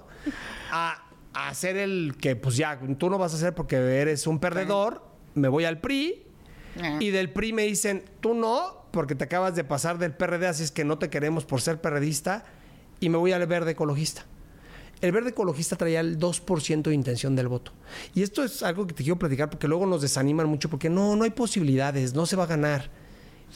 A, a ser el que, pues ya, tú no vas a ser porque eres un perdedor, me voy al PRI. Y del PRI me dicen, tú no, porque te acabas de pasar del PRD, así es que no te queremos por ser perredista. Y me voy al verde ecologista. El verde ecologista traía el 2% de intención del voto. Y esto es algo que te quiero platicar porque luego nos desaniman mucho porque no, no hay posibilidades, no se va a ganar.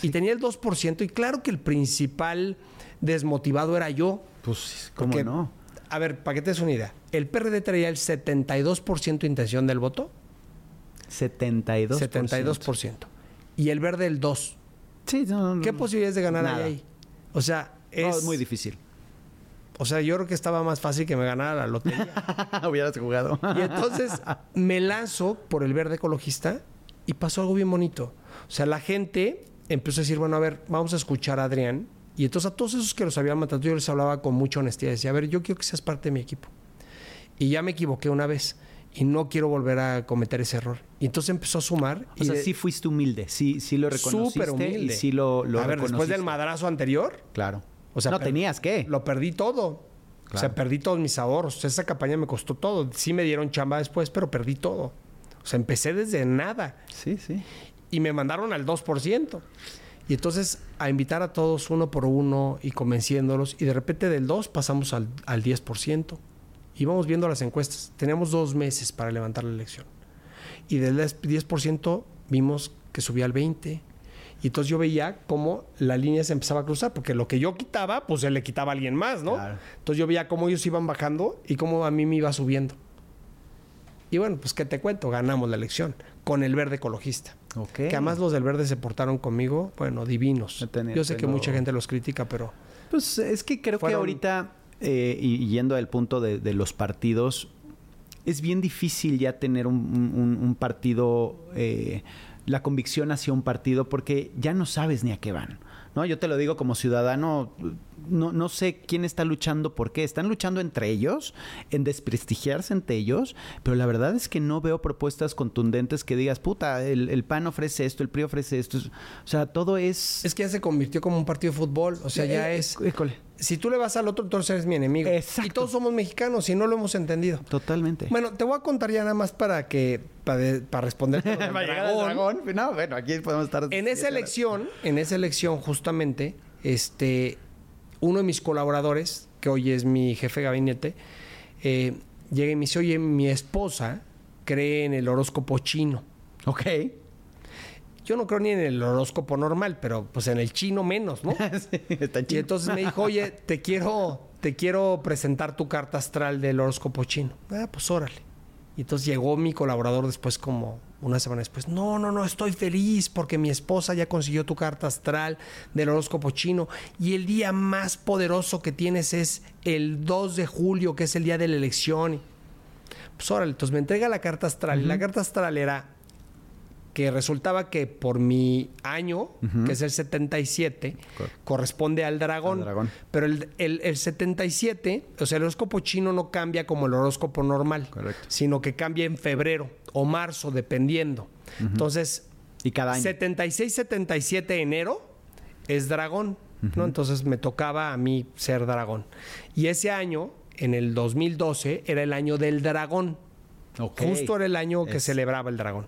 Y tenía el 2% y claro que el principal desmotivado era yo. Pues, ¿cómo Porque, no? A ver, para que te des una idea. el PRD traía el 72% de intención del voto. 72%. 72%. Y el verde el 2%. Sí, no, no, ¿Qué posibilidades de ganar Nada. ahí? O sea, No, es es muy difícil. O sea, yo creo que estaba más fácil que me ganara la lotería. Hubieras jugado. Y entonces me lanzo por el verde ecologista y pasó algo bien bonito. O sea, la gente empezó a decir, bueno, a ver, vamos a escuchar a Adrián. Y entonces a todos esos que los habían matado, yo les hablaba con mucha honestidad. Decía, a ver, yo quiero que seas parte de mi equipo. Y ya me equivoqué una vez y no quiero volver a cometer ese error. Y entonces empezó a sumar. O y sea, de- sí fuiste humilde. Sí, sí lo reconociste. súper humilde. Y sí lo, lo a ver, después del madrazo anterior, Claro. O sea, no per- tenías que. Lo perdí todo. O sea, perdí todos mis ahorros. Esa campaña me costó todo. Sí me dieron chamba después, pero perdí todo. O sea, empecé desde nada. Sí, sí. Y me mandaron al 2%. Y entonces a invitar a todos uno por uno y convenciéndolos. Y de repente del 2 pasamos al, al 10%. Íbamos viendo las encuestas. Teníamos dos meses para levantar la elección. Y del 10% vimos que subía al 20%. Y entonces yo veía cómo la línea se empezaba a cruzar, porque lo que yo quitaba, pues él le quitaba a alguien más, ¿no? Claro. Entonces yo veía cómo ellos iban bajando y cómo a mí me iba subiendo. Y bueno, pues qué te cuento, ganamos la elección con el verde ecologista. Ok. Que además los del verde se portaron conmigo, bueno, divinos. Yo sé que mucha gente los critica, pero Pues es que creo que ahorita, eh, y, y yendo al punto de, de los partidos, es bien difícil ya tener un, un- un partido, eh, la convicción hacia un partido, porque ya no sabes ni a qué van. ¿no? Yo te lo digo como ciudadano, no, no sé quién está luchando por qué. Están luchando entre ellos, en desprestigiarse entre ellos, pero la verdad es que no veo propuestas contundentes que digas, puta, el, el PAN ofrece esto, el PRI ofrece esto. O sea, todo es... es que ya se convirtió como un partido de fútbol. O sea, ya Eh, es. École, Si tú le vas al otro, entonces eres mi enemigo. Exacto. Y todos somos mexicanos y no lo hemos entendido. Totalmente. Bueno, te voy a contar ya nada más para que. Para, para responder. Para llegar al dragón. No, bueno, aquí podemos estar. En esa elección, en esa elección, justamente, este, uno de mis colaboradores, que hoy es mi jefe de gabinete, eh, llega y me dice, oye, mi esposa cree en el horóscopo chino. Ok. Yo no creo ni en el horóscopo normal, pero pues en el chino menos, ¿no? Sí, está Y chido. entonces me dijo, oye, te quiero, te quiero presentar tu carta astral del horóscopo chino. Ah, pues órale. Y entonces llegó mi colaborador después, como una semana después. No, no, no, estoy feliz porque mi esposa ya consiguió tu carta astral del horóscopo chino. Y el día más poderoso que tienes es el 2 de julio, que es el día de la elección. Pues órale, entonces me entrega la carta astral. Y la carta astral era que resultaba que por mi año, que es el 77, corresponde al dragón. Al dragón. Pero el, el- el 77, o sea, el horóscopo chino no cambia como el horóscopo normal, Correcto. sino que cambia en febrero o marzo, dependiendo. Entonces, Y cada año. 76-77 enero es dragón, ¿no? Entonces me tocaba a mí ser dragón. Y ese año, en el 2012, era el año del dragón. Justo era el año que Es- celebraba el dragón.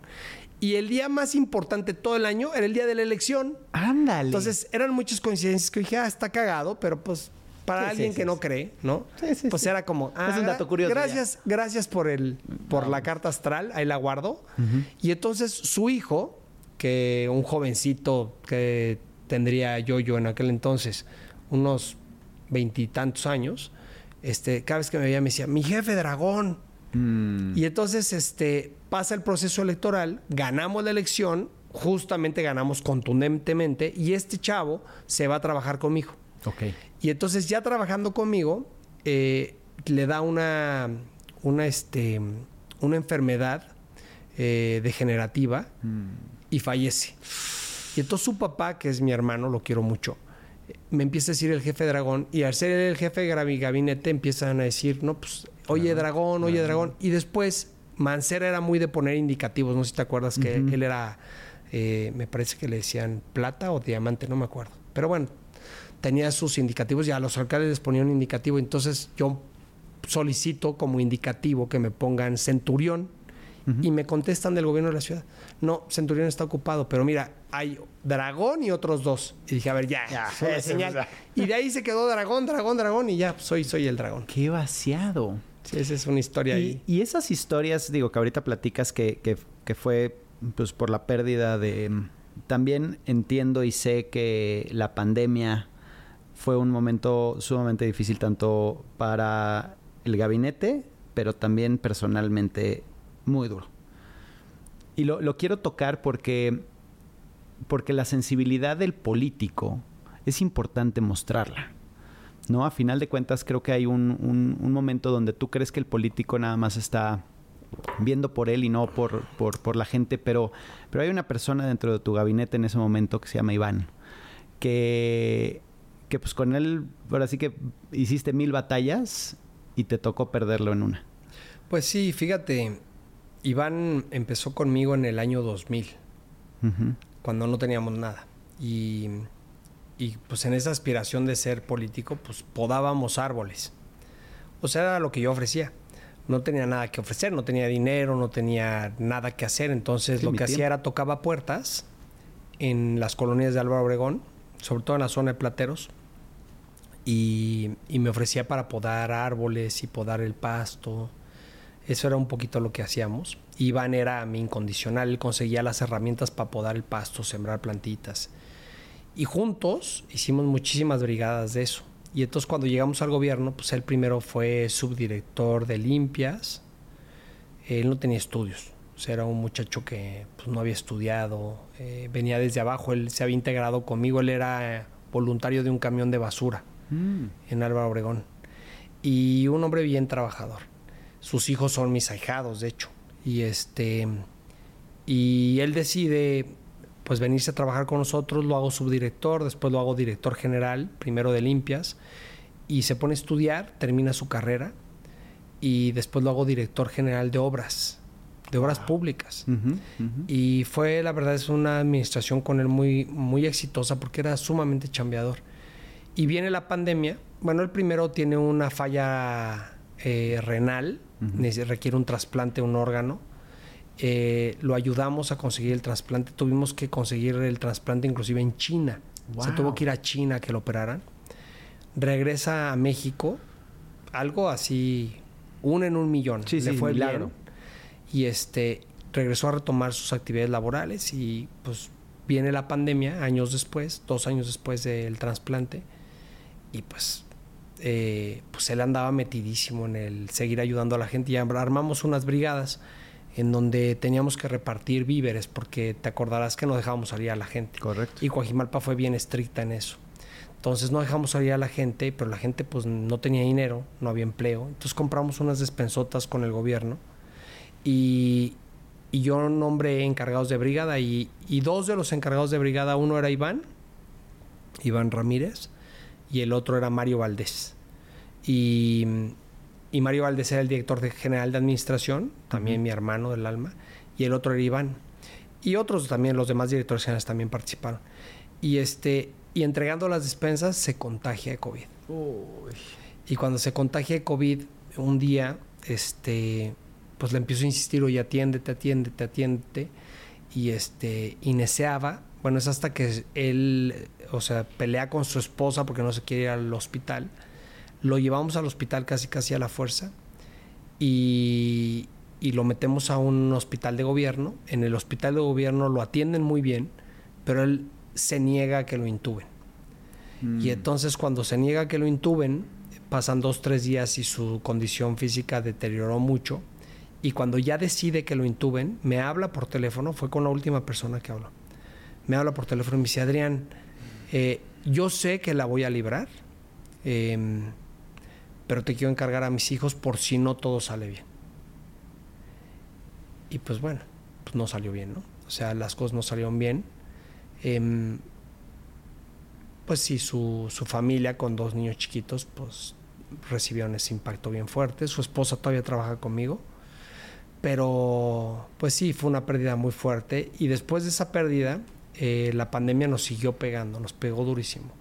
Y el día más importante todo el año era el día de la elección. Ándale. Entonces eran muchas coincidencias que dije, ah, está cagado, pero pues para Sí, alguien sí, que sí, no cree, ¿no? Sí, sí, pues era como, ah, Es un dato curioso Gracias, gracias por el, por la carta astral, ahí la guardo. Y entonces su hijo, que un jovencito que tendría yo yo en aquel entonces, unos veintitantos años, este, cada vez que me veía me decía, mi jefe dragón. Mm, Y entonces este, pasa el proceso electoral, ganamos la elección, justamente ganamos contundentemente, y este chavo se va a trabajar conmigo. Y entonces ya trabajando conmigo, eh, le da una, una, este, una enfermedad eh, degenerativa y fallece. Y entonces su papá, que es mi hermano, lo quiero mucho, me empieza a decir el jefe dragón, y al ser el jefe de mi gabinete empiezan a decir, no, pues, oye dragón, oye dragón. Y después Mancera era muy de poner indicativos, no sé si te acuerdas que él era, eh, me parece que le decían plata o diamante, no me acuerdo. Pero bueno, tenía sus indicativos y a los alcaldes les ponía un indicativo. Entonces yo solicito como indicativo que me pongan Centurión y me contestan del gobierno de la ciudad. No, Centurión está ocupado, pero mira, hay Dragón y otros dos. Y dije, a ver, ya, Ya, ese, señal. Y de ahí se quedó Dragón, Dragón, Dragón y ya, soy, soy el dragón. Qué vaciado. Sí, esa es una historia Y, ahí. y esas historias, digo, que ahorita platicas que, que, que fue pues por la pérdida de... También entiendo y sé que la pandemia fue un momento sumamente difícil tanto para el gabinete pero también personalmente muy duro. Y lo, lo quiero tocar porque, porque la sensibilidad del político es importante mostrarla. ¿No? A final de cuentas, creo que hay un, un, momento donde tú crees que el político nada más está viendo por él y no por, por, por, la gente, pero, pero hay una persona dentro de tu gabinete en ese momento que se llama Iván, que, que pues con él, ahora sí que hiciste mil batallas y te tocó perderlo en una. Pues sí, fíjate, Iván empezó conmigo en el año 2000, cuando no teníamos nada. Y y pues en esa aspiración de ser político, pues podábamos árboles. O sea, era lo que yo ofrecía. No tenía nada que ofrecer, no tenía dinero, no tenía nada que hacer. Entonces lo que hacía era tocaba puertas en las colonias de Álvaro Obregón, sobre todo en la zona de Plateros, y, y me ofrecía para podar árboles y podar el pasto. Eso era un poquito lo que hacíamos. Iván era mi incondicional, él conseguía las herramientas para podar el pasto, sembrar plantitas. Y juntos hicimos muchísimas brigadas de eso. Y entonces cuando llegamos al gobierno, pues él primero fue subdirector de limpias. Él no tenía estudios. O sea, era un muchacho que pues, no había estudiado, eh, venía desde abajo, él se había integrado conmigo, él era voluntario de un camión de basura mm. en Álvaro Obregón. Y un hombre bien trabajador. Sus hijos son mis ahijados, de hecho. Y este y él decide pues venirse a trabajar con nosotros, lo hago subdirector, después lo hago director general, primero de limpias, y se pone a estudiar, termina su carrera, y después lo hago director general de obras, de obras públicas. Y fue, la verdad, es una administración con él muy, muy exitosa porque era sumamente chambeador. Y viene la pandemia, bueno, el primero tiene una falla eh, renal, requiere un trasplante, un órgano, eh, lo ayudamos a conseguir el trasplante. Tuvimos que conseguir el trasplante inclusive en China. Se tuvo que ir a China que lo operaran. Regresa a México, algo así, uno en un millón. Sí, Le fue milagro. Y este, regresó a retomar sus actividades laborales y pues viene la pandemia años después, dos años después del trasplante. Y pues, eh, pues él andaba metidísimo en el seguir ayudando a la gente y armamos unas brigadas en donde teníamos que repartir víveres, porque te acordarás que no dejábamos salir a la gente. Correcto. Y Coajimalpa fue bien estricta en eso. Entonces no dejamos salir a la gente, pero la gente pues no tenía dinero, no había empleo. Entonces compramos unas despensotas con el gobierno y, y yo nombré encargados de brigada y, y, dos de los encargados de brigada, uno era Iván, Iván Ramírez, y el otro era Mario Valdés. Y y Mario Valdés era el director general de administración, también mi hermano del alma, y el otro era Iván. Y otros también, los demás directores generales también participaron. Y este, y entregando las despensas se contagia de COVID. Y cuando se contagia de COVID, un día, este, pues le empiezo a insistir, oye, atiéndete, atiéndete, atiéndete. Y este, y Bueno, es hasta que él, o sea, pelea con su esposa porque no se quiere ir al hospital lo llevamos al hospital casi casi a la fuerza y, lo metemos a un hospital de gobierno. En el hospital de gobierno lo atienden muy bien, pero él se niega a que lo intuben. Y mm. entonces cuando se niega a que lo intuben, pasan dos, tres días y su condición física deterioró mucho. Y cuando ya decide que lo intuben, me habla por teléfono, fue con la última persona que habló. Me habla por teléfono y me dice, Adrián, eh, yo sé que la voy a librar. Em, pero te quiero encargar a mis hijos por si no todo sale bien. Y pues bueno, pues no salió bien, ¿no? O sea, las cosas no salieron bien. Em, pues sí, su, su, familia con dos niños chiquitos, pues recibieron ese impacto bien fuerte. Su esposa todavía trabaja conmigo. Pero, pues sí, fue una pérdida muy fuerte. Y después de esa pérdida, eh, la pandemia nos siguió pegando, nos pegó durísimo.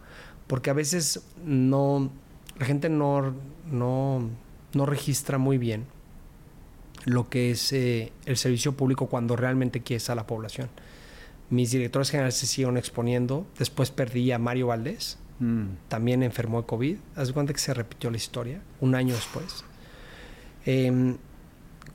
Porque a veces no, la gente no, no, no registra muy bien lo que es eh, el servicio público cuando realmente quieres a la población. Mis directores generales se siguieron exponiendo. Después perdí a Mario Valdés. Mm. También enfermó de COVID. Haz cuenta que se repitió la historia un año después. Em,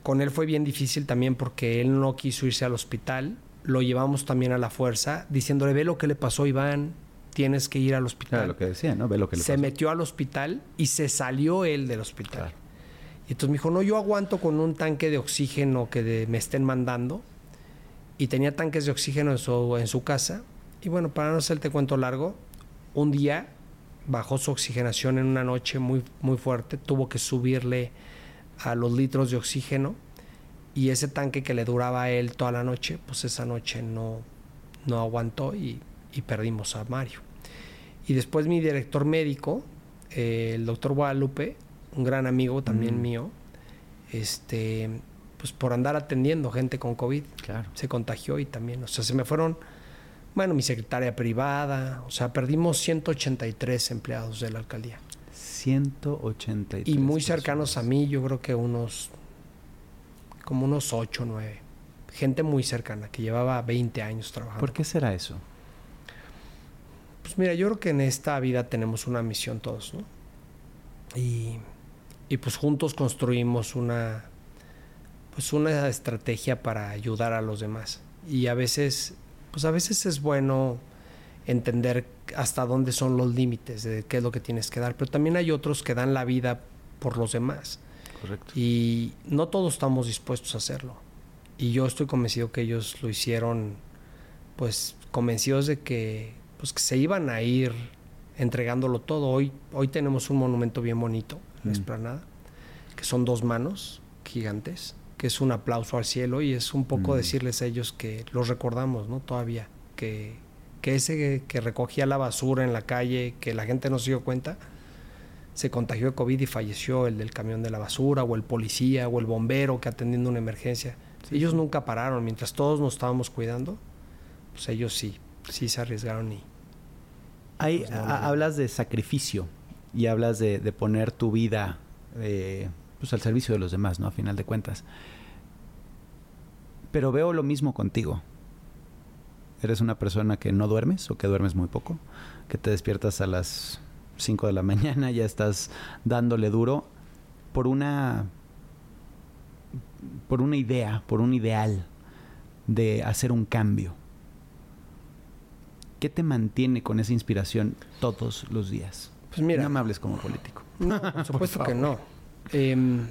con él fue bien difícil también porque él no quiso irse al hospital. Lo llevamos también a la fuerza, diciéndole, ve lo que le pasó a Iván, tienes que ir al hospital. lo que decía, ¿no? Ve lo que se metió al hospital y se salió él del hospital. Y entonces me dijo, no, yo aguanto con un tanque de oxígeno que me estén mandando. Y tenía tanques de oxígeno en su, en su casa. Y bueno, para no hacerte cuento largo, un día bajó su oxigenación en una noche muy, muy fuerte, tuvo que subirle a los litros de oxígeno y ese tanque que le duraba a él toda la noche, pues esa noche no, no aguantó y, y perdimos a Mario. Y después mi director médico, eh, el doctor Guadalupe, un gran amigo también mío, este, pues por andar atendiendo gente con COVID, Claro. se contagió y también, o sea, se me fueron, bueno, mi secretaria privada, o sea, perdimos 183 empleados de la alcaldía. 183. Y muy cercanos personas. a mí, yo creo que unos, como unos 8 o 9. Gente muy cercana, que llevaba 20 años trabajando. ¿Por qué será eso? Pues mira, yo creo que en esta vida tenemos una misión todos, ¿no? Y, y pues juntos construimos una, pues una estrategia para ayudar a los demás. Y a veces, pues a veces es bueno entender hasta dónde son los límites de qué es lo que tienes que dar, pero también hay otros que dan la vida por los demás. Correcto. Y no todos estamos dispuestos a hacerlo. Y yo estoy convencido que ellos lo hicieron, pues convencidos de que, pues, que se iban a ir entregándolo todo. Hoy, hoy tenemos un monumento bien bonito en la Mm. explanada, que son dos manos gigantes, que es un aplauso al cielo y es un poco Mm. decirles a ellos que los recordamos, ¿no? Todavía, que, que ese que recogía la basura en la calle, que la gente no se dio cuenta, se contagió de COVID y falleció el del camión de la basura, o el policía, o el bombero que atendiendo una emergencia. ellos nunca pararon, mientras todos nos estábamos cuidando, pues ellos sí, sí se arriesgaron y... Hay, Pues no, a- hablas de sacrificio y hablas de, de poner tu vida eh, pues al servicio de los demás, ¿no? A final de cuentas. Pero veo lo mismo contigo. Eres una persona que no duermes o que duermes muy poco, que te despiertas a las 5 de la mañana, ya estás dándole duro por una por una idea, por un ideal de hacer un cambio. ¿Qué te mantiene con esa inspiración todos los días? Pues mira, no me hables como político. No, por supuesto que no. Em,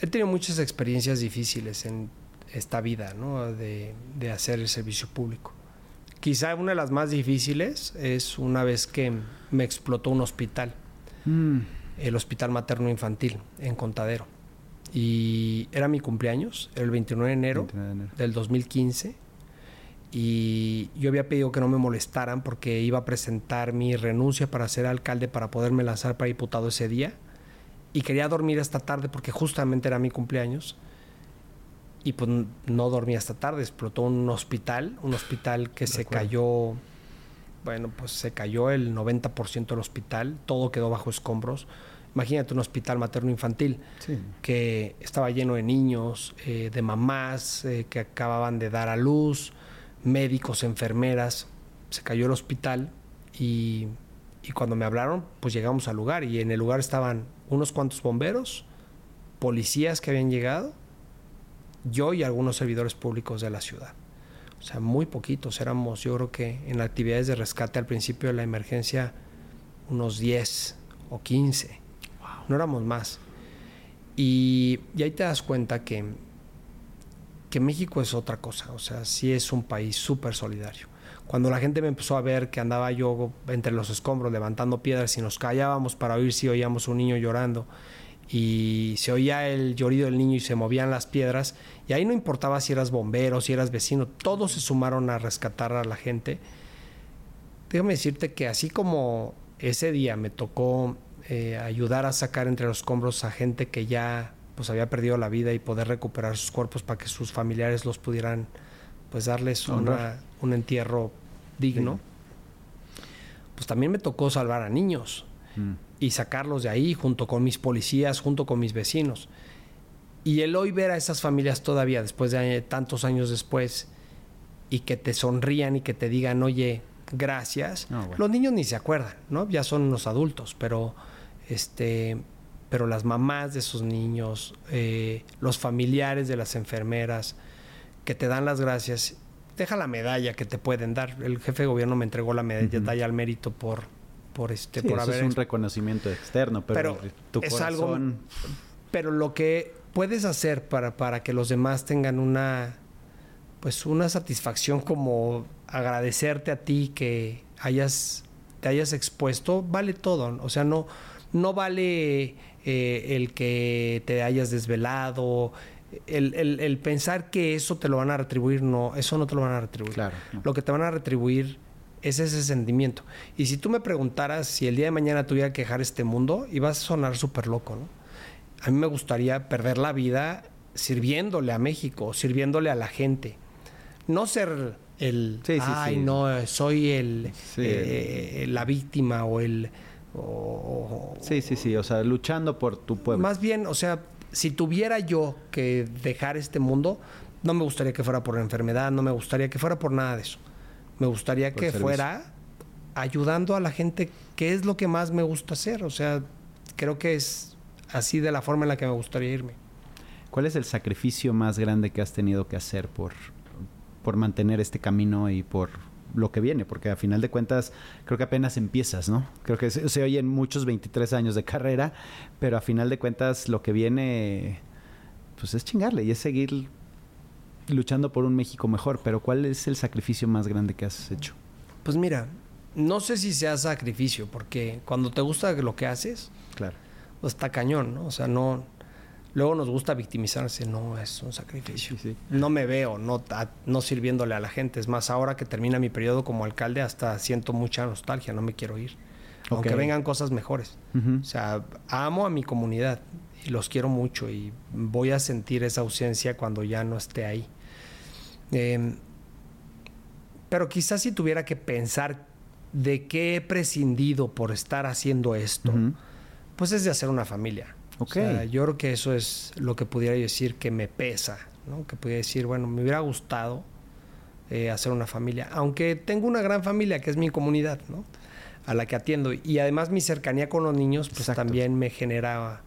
he tenido muchas experiencias difíciles en esta vida, ¿no? De, de hacer el servicio público. Quizá una de las más difíciles es una vez que me explotó un hospital, Mm, el Hospital Materno Infantil, en Contadero. Y era mi cumpleaños, era el 29 de enero 29 de enero. del 2015 y yo había pedido que no me molestaran porque iba a presentar mi renuncia para ser alcalde para poderme lanzar para diputado ese día y quería dormir esta tarde porque justamente era mi cumpleaños y pues no dormí hasta tarde, explotó un hospital, un hospital que se cayó, bueno, pues se cayó el 90% del hospital, todo quedó bajo escombros. Imagínate un hospital materno infantil Sí. que estaba lleno de niños, eh, de mamás eh, que acababan de dar a luz, médicos, enfermeras. Se cayó el hospital y, y cuando me hablaron, pues llegamos al lugar y en el lugar estaban unos cuantos bomberos, policías que habían llegado, yo y algunos servidores públicos de la ciudad. O sea, muy poquitos. Éramos, yo creo que en actividades de rescate al principio de la emergencia, unos 10 o 15. No éramos más. Y, y ahí te das cuenta que, que México es otra cosa. O sea, sí es un país súper solidario. Cuando la gente me empezó a ver que andaba yo entre los escombros levantando piedras y nos callábamos para oír si oíamos un niño llorando y se oía el llorido del niño y se movían las piedras y ahí no importaba si eras bombero, si eras vecino, todos se sumaron a rescatar a la gente. Déjame decirte que así como ese día me tocó eh, ayudar a sacar entre los escombros a gente que ya pues había perdido la vida y poder recuperar sus cuerpos para que sus familiares los pudieran pues darles una- un entierro digno. Pues también me tocó salvar a niños Mm. y sacarlos de ahí junto con mis policías, junto con mis vecinos. Y el hoy ver a esas familias todavía, después de tantos años después, y que te sonrían y que te digan, oye, gracias. Ah, bueno. Los niños ni se acuerdan, ¿no? Ya son unos adultos, pero este, pero las mamás de esos niños, eh, los familiares de las enfermeras, que te dan las gracias, deja la medalla que te pueden dar. El jefe de gobierno me entregó la medalla al mérito por, por este, Sí, por eso haber es un reconocimiento externo, pero, Pero tu es corazón... algo- Pero lo que puedes hacer para, para que los demás tengan una, pues una satisfacción como agradecerte a ti que hayas, te hayas expuesto, vale todo. O sea, no, no vale eh, el que te hayas desvelado, el, el- el pensar que eso te lo van a retribuir, no, eso no te lo van a retribuir. Claro, no. Lo que te van a retribuir es ese sentimiento. Y si tú me preguntaras si el día de mañana tuviera que dejar este mundo, ibas a sonar súper loco, ¿no? A mí me gustaría perder la vida sirviéndole a México, sirviéndole a la gente. No ser el, Sí, sí, ay, sí. no, soy el, eh, la víctima o el... o- Sí, sí, sí. O sea, luchando por tu pueblo. más bien, o sea, si tuviera yo que dejar este mundo, no me gustaría que fuera por enfermedad, no me gustaría que fuera por nada de eso. Me gustaría Por que servicio. fuera ayudando a la gente, que es lo que más me gusta hacer. O sea, creo que es así de la forma en la que me gustaría irme. ¿Cuál es el sacrificio más grande que has tenido que hacer por, por mantener este camino y por lo que viene? Porque a final de cuentas creo que apenas empiezas, ¿no? Creo que se, se oyen muchos 23 años de carrera, pero a final de cuentas lo que viene pues es chingarle y es seguir luchando por un México mejor. Pero ¿cuál es el sacrificio más grande que has hecho? Pues mira, no sé si sea sacrificio, porque cuando te gusta lo que haces, Claro. pues está cañón, ¿no? O sea, no. Luego nos gusta victimizarse, no es un sacrificio. Sí, sí. No me veo no, a- no sirviéndole a la gente. Es más, ahora que termina mi periodo como alcalde, hasta siento mucha nostalgia, no me quiero ir. Aunque vengan cosas mejores. O sea, amo a mi comunidad y los quiero mucho y voy a sentir esa ausencia cuando ya no esté ahí. Em, pero quizás si tuviera que pensar de qué he prescindido por estar haciendo esto, pues es de hacer una familia. Ok. O sea, yo creo que eso es lo que pudiera yo decir que me pesa, ¿no? Que pudiera decir, bueno, me hubiera gustado eh, hacer una familia, aunque tengo una gran familia que es mi comunidad, ¿no? A la que atiendo y además mi cercanía con los niños, pues Exacto. también me genera,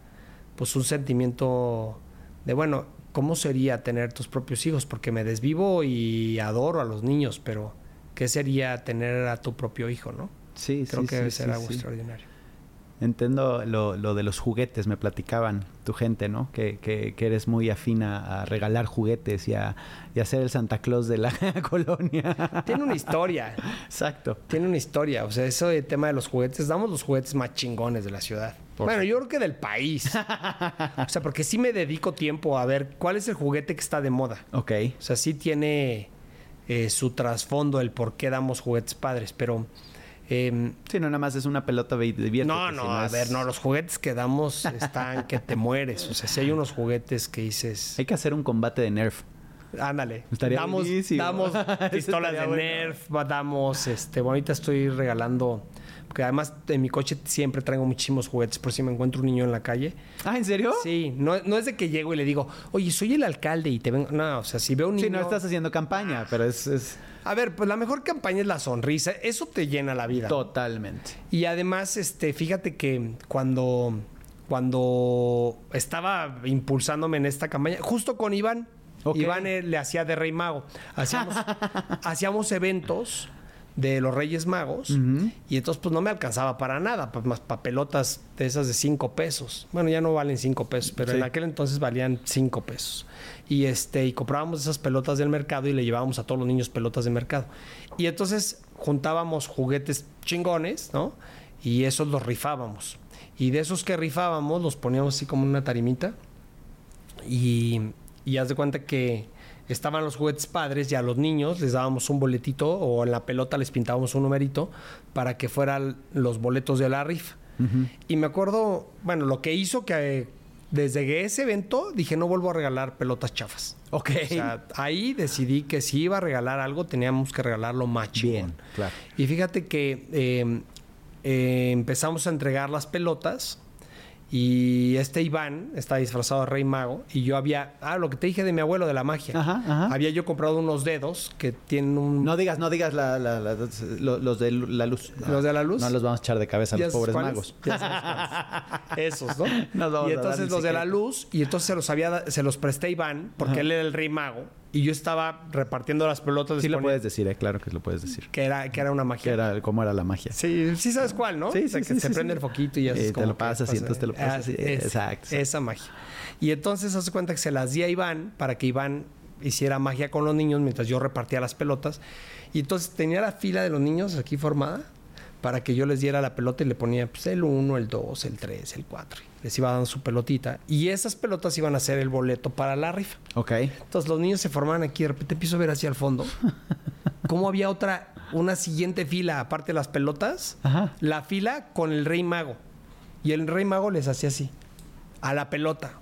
pues un sentimiento de, bueno, ¿cómo sería tener tus propios hijos? Porque me desvivo y adoro a los niños, pero ¿qué sería tener a tu propio hijo, no? Sí, Creo sí, que sí, debe sí, ser algo extraordinario. Entiendo lo, lo de los juguetes, me platicaban tu gente, ¿no? Que, que, que eres muy afina a regalar juguetes y a, y a ser el Santa Claus de la colonia. Tiene una historia. Exacto. Tiene una historia, o sea, eso de tema de los juguetes, damos los juguetes más chingones de la ciudad. Por bueno, yo creo que del país. o sea, porque sí me dedico tiempo a ver cuál es el juguete que está de moda. Ok. O sea, sí tiene eh, su trasfondo el por qué damos juguetes padres, pero... em, Sí, no, nada más es una pelota de diviértete, no, no, sino a es- ver, no, los juguetes que damos están que te mueres. O sea, si hay unos juguetes que dices... Hay que hacer un combate de Nerf. Ándale. Estaría damos, buenísimo. damos pistolas de bueno. Nerf, damos, este, bueno, ahorita estoy regalando, porque además en mi coche siempre traigo muchísimos juguetes, por si me encuentro un niño en la calle. Ah, ¿en serio? Sí, no, no es de que llego y le digo, oye, soy el alcalde y te vengo. No, o sea, si veo un niño. Sí, no estás haciendo campaña, pero es, es A ver, pues la mejor campaña es la sonrisa. Eso te llena la vida. totalmente. Y además, este, fíjate que cuando, cuando estaba impulsándome en esta campaña, justo con Iván. Iván eh, le hacía de Rey Mago. Hacíamos, hacíamos eventos de los Reyes Magos y entonces pues no me alcanzaba para nada, pues más papelotas de esas de cinco pesos. Bueno, ya no valen cinco pesos, pero Sí. en aquel entonces valían cinco pesos. Y este, y comprábamos esas pelotas del mercado y le llevábamos a todos los niños pelotas de mercado. Y entonces juntábamos juguetes chingones, ¿no? Y esos los rifábamos. Y de esos que rifábamos los poníamos así como una tarimita. Y, y haz de cuenta que estaban los juguetes padres y a los niños les dábamos un boletito o en la pelota les pintábamos un numerito para que fueran los boletos de la rifa. Y me acuerdo, bueno, lo que hizo que desde ese evento dije no vuelvo a regalar pelotas chafas. Ok. O sea, ahí decidí que si iba a regalar algo teníamos que regalarlo más chingón. Bien, claro. Y fíjate que eh, eh, empezamos a entregar las pelotas y este Iván está disfrazado de Rey Mago y yo había, ah, lo que te dije de mi abuelo de la magia. Ajá, ajá. Había yo comprado unos dedos que tienen un... No digas, no digas la- la- la- lo- los de la luz. ¿Los de la luz? No los vamos a echar de cabeza a ¿Ya los pobres cuáles? magos. Ya. Esos, ¿no? Nos vamos y entonces los de la luz, y entonces se los había, se los presté a Iván, porque él era el rey mago, y yo estaba repartiendo las pelotas. Sí lo puedes decir, eh, claro que lo puedes decir. Que era, que era una Que magia. era, ¿Cómo era la magia? Sí, sí sabes cuál, ¿no? Sí, O sea, sí, que sí, se prende el foquito y ya Y es te lo que pasas y pasa- entonces te lo pasas, Ah, sí, es- exacto, exacto. Esa magia. Y entonces hace cuenta que se las di a Iván para que Iván hiciera magia con los niños mientras yo repartía las pelotas. Y entonces tenía la fila de los niños aquí formada para que yo les diera la pelota y le ponía pues, el 1, el 2, el 3, el 4. Les iba dando su pelotita. Y esas pelotas iban a ser el boleto para la rifa. Ok. Entonces los niños se formaban aquí, de repente empiezo a ver hacia el fondo. ¿Cómo había otra, una siguiente fila, aparte de las pelotas? Ajá. La fila con el rey mago. Y el rey mago les hacía así, a la pelota.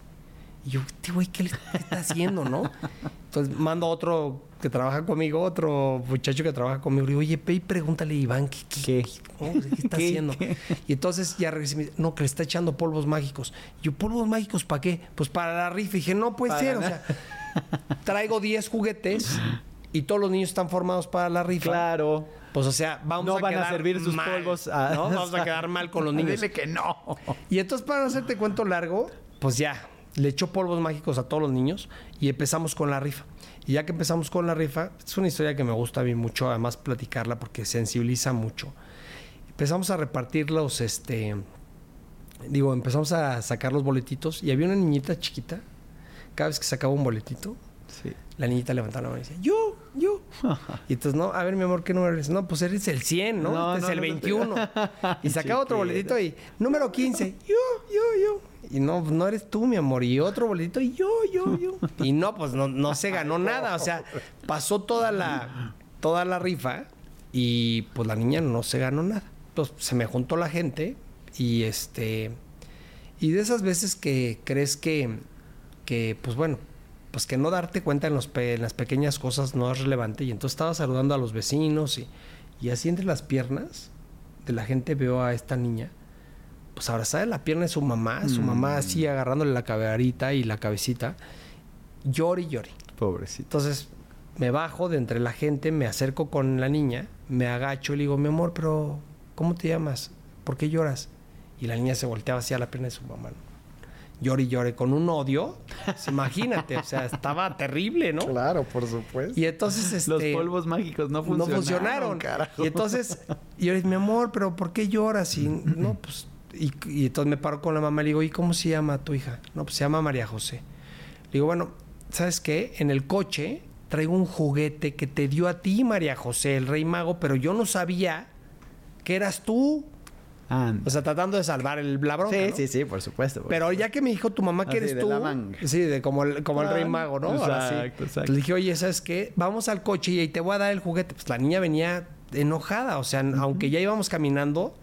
Y yo, este güey, ¿qué le está haciendo, no? Entonces mando a otro que trabaja conmigo, otro muchacho que trabaja conmigo. Le digo, oye, y pregúntale a Iván, ¿qué, qué, ¿qué está haciendo? Y entonces ya regresé y me dice, no, que le está echando polvos mágicos. Y yo, ¿polvos mágicos para qué? Pues para la rifa. Y dije, no puede Para ser. O sea, traigo 10 juguetes y todos los niños están formados para la rifa. Claro. Pues o sea, vamos No a van a quedar servir sus mal, polvos a- ¿no? Vamos a quedar mal con los niños. Dile que no. Y entonces, para no hacerte cuento largo, pues ya, le echó polvos mágicos a todos los niños y empezamos con la rifa. Y ya que empezamos con la rifa, es una historia que me gusta a mí mucho, además platicarla porque sensibiliza mucho. Empezamos a repartir los, este, digo, empezamos a sacar los boletitos y había una niñita chiquita, cada vez que sacaba un boletito, Sí. la niñita levantaba la mano y decía, yo, yo. Y entonces, no, a ver, mi amor, ¿qué número eres? No, pues eres el 100, ¿no? No, este no, es el no, no, 21. Y sacaba otro boletito y, número 15, yo, yo, yo. Y no, no eres tú, mi amor. Y otro boletito y yo, yo, yo. Y no, pues no, no se ganó nada. O sea, pasó toda la, toda la rifa y pues la niña no se ganó nada. Entonces se me juntó la gente y este... Y de esas veces que crees que, que pues bueno, pues que no darte cuenta en, los pe- en las pequeñas cosas no es relevante. Y entonces estaba saludando a los vecinos y, y así entre las piernas de la gente veo a esta niña, pues abrazada en la pierna de su mamá, su mamá así agarrándole la caberita y la cabecita, llore y llore. Pobrecito. Entonces me bajo de entre la gente, me acerco con la niña, me agacho y le digo, mi amor, pero ¿cómo te llamas? ¿Por qué lloras? Y la niña se volteaba hacia la pierna de su mamá. ¿no? Llore y llore con un odio. Pues, imagínate, o sea, estaba terrible, ¿no? Claro, por supuesto. Y entonces este, Los polvos mágicos no funcionaron. no funcionaron. carajo. Y entonces, y yo le dije, mi amor, pero ¿por qué lloras? Y no, pues, y, y entonces me paro con la mamá y le digo, ¿y cómo se llama tu hija? No, pues se llama María José. Le digo, bueno, ¿sabes qué? En el coche traigo un juguete que te dio a ti, María José, el rey mago, pero yo no sabía que eras tú. Ah, O sea, tratando de salvar el, la bronca, sí, ¿no? sí, sí, por supuesto. por Pero ya que me dijo tu mamá que Así, eres de tú. la manga. Sí, de como el, como el rey mago, ¿no? Ahora sí. exacto, exacto. Le dije, oye, ¿sabes qué? Vamos al coche y ahí te voy a dar el juguete. Pues la niña venía enojada. O sea, aunque ya íbamos caminando,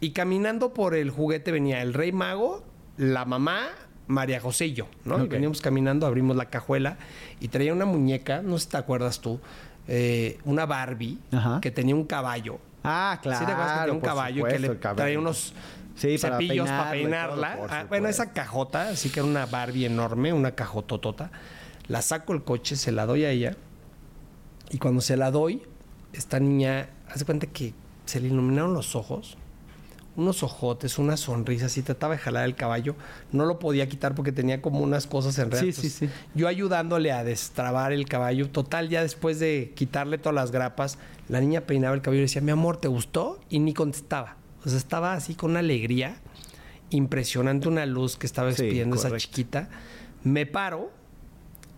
y caminando por el juguete venía el rey mago, la mamá, María José y yo, ¿no? Y veníamos caminando, abrimos la cajuela y traía una muñeca, no sé si te acuerdas tú, eh, una Barbie Ajá. que tenía un caballo. Ah, claro. ¿Sí te acuerdas que tenía un caballo y que le traía unos Sí, cepillos para peinarla Ah, bueno, esa cajota, así que era una Barbie enorme, una cajototota. La saco el coche, se la doy a ella. Y cuando se la doy, esta niña, hace cuenta que se le iluminaron los ojos. Unos ojotes, una sonrisa, así trataba de jalar el caballo. No lo podía quitar porque tenía como unas cosas enredadas. Sí, sí, sí. Yo ayudándole a destrabar el caballo. Total, ya después de quitarle todas las grapas, la niña peinaba el cabello y decía, mi amor, ¿te gustó? Y ni contestaba. O sea, estaba así con una alegría impresionante, una luz que estaba expidiendo esa chiquita. Me paro,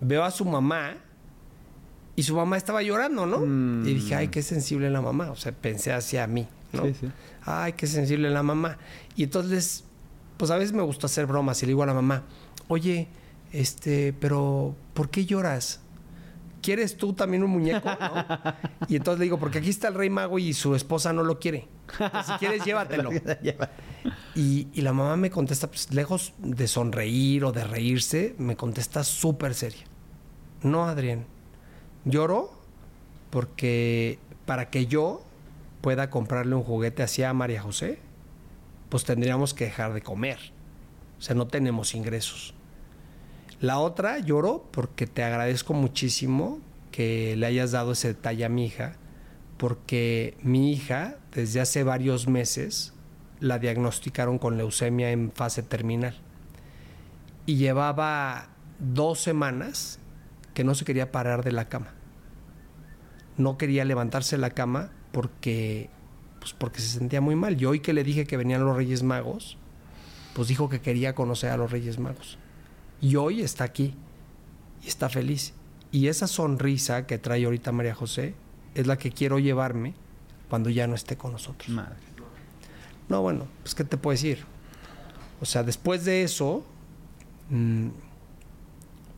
veo a su mamá y su mamá estaba llorando, ¿no? Mm. Y dije, ay, qué sensible la mamá. O sea, pensé hacia mí, ¿no? Sí, sí. Ay, qué sensible la mamá. Y entonces, pues a veces me gusta hacer bromas y le digo a la mamá, oye, este, pero ¿por qué lloras? ¿Quieres tú también un muñeco? ¿no? Y entonces le digo, porque aquí está el rey mago y su esposa no lo quiere. Entonces, si quieres, llévatelo. Y, y la mamá me contesta, pues lejos de sonreír o de reírse, me contesta súper seria. No, Adrián. Lloro porque para que yo pueda comprarle un juguete así a María José, pues tendríamos que dejar de comer. O sea, no tenemos ingresos. La otra, lloro porque te agradezco muchísimo que le hayas dado ese detalle a mi hija, porque mi hija desde hace varios meses la diagnosticaron con leucemia en fase terminal. Y llevaba dos semanas que no se quería parar de la cama. No quería levantarse de la cama porque, pues porque se sentía muy mal. Y hoy que le dije que venían los Reyes Magos, pues dijo que quería conocer a los Reyes Magos. Y hoy está aquí y está feliz. Y esa sonrisa que trae ahorita María José es la que quiero llevarme cuando ya no esté con nosotros. Madre. No, bueno, pues ¿qué te puedo decir? O sea, después de eso, mm,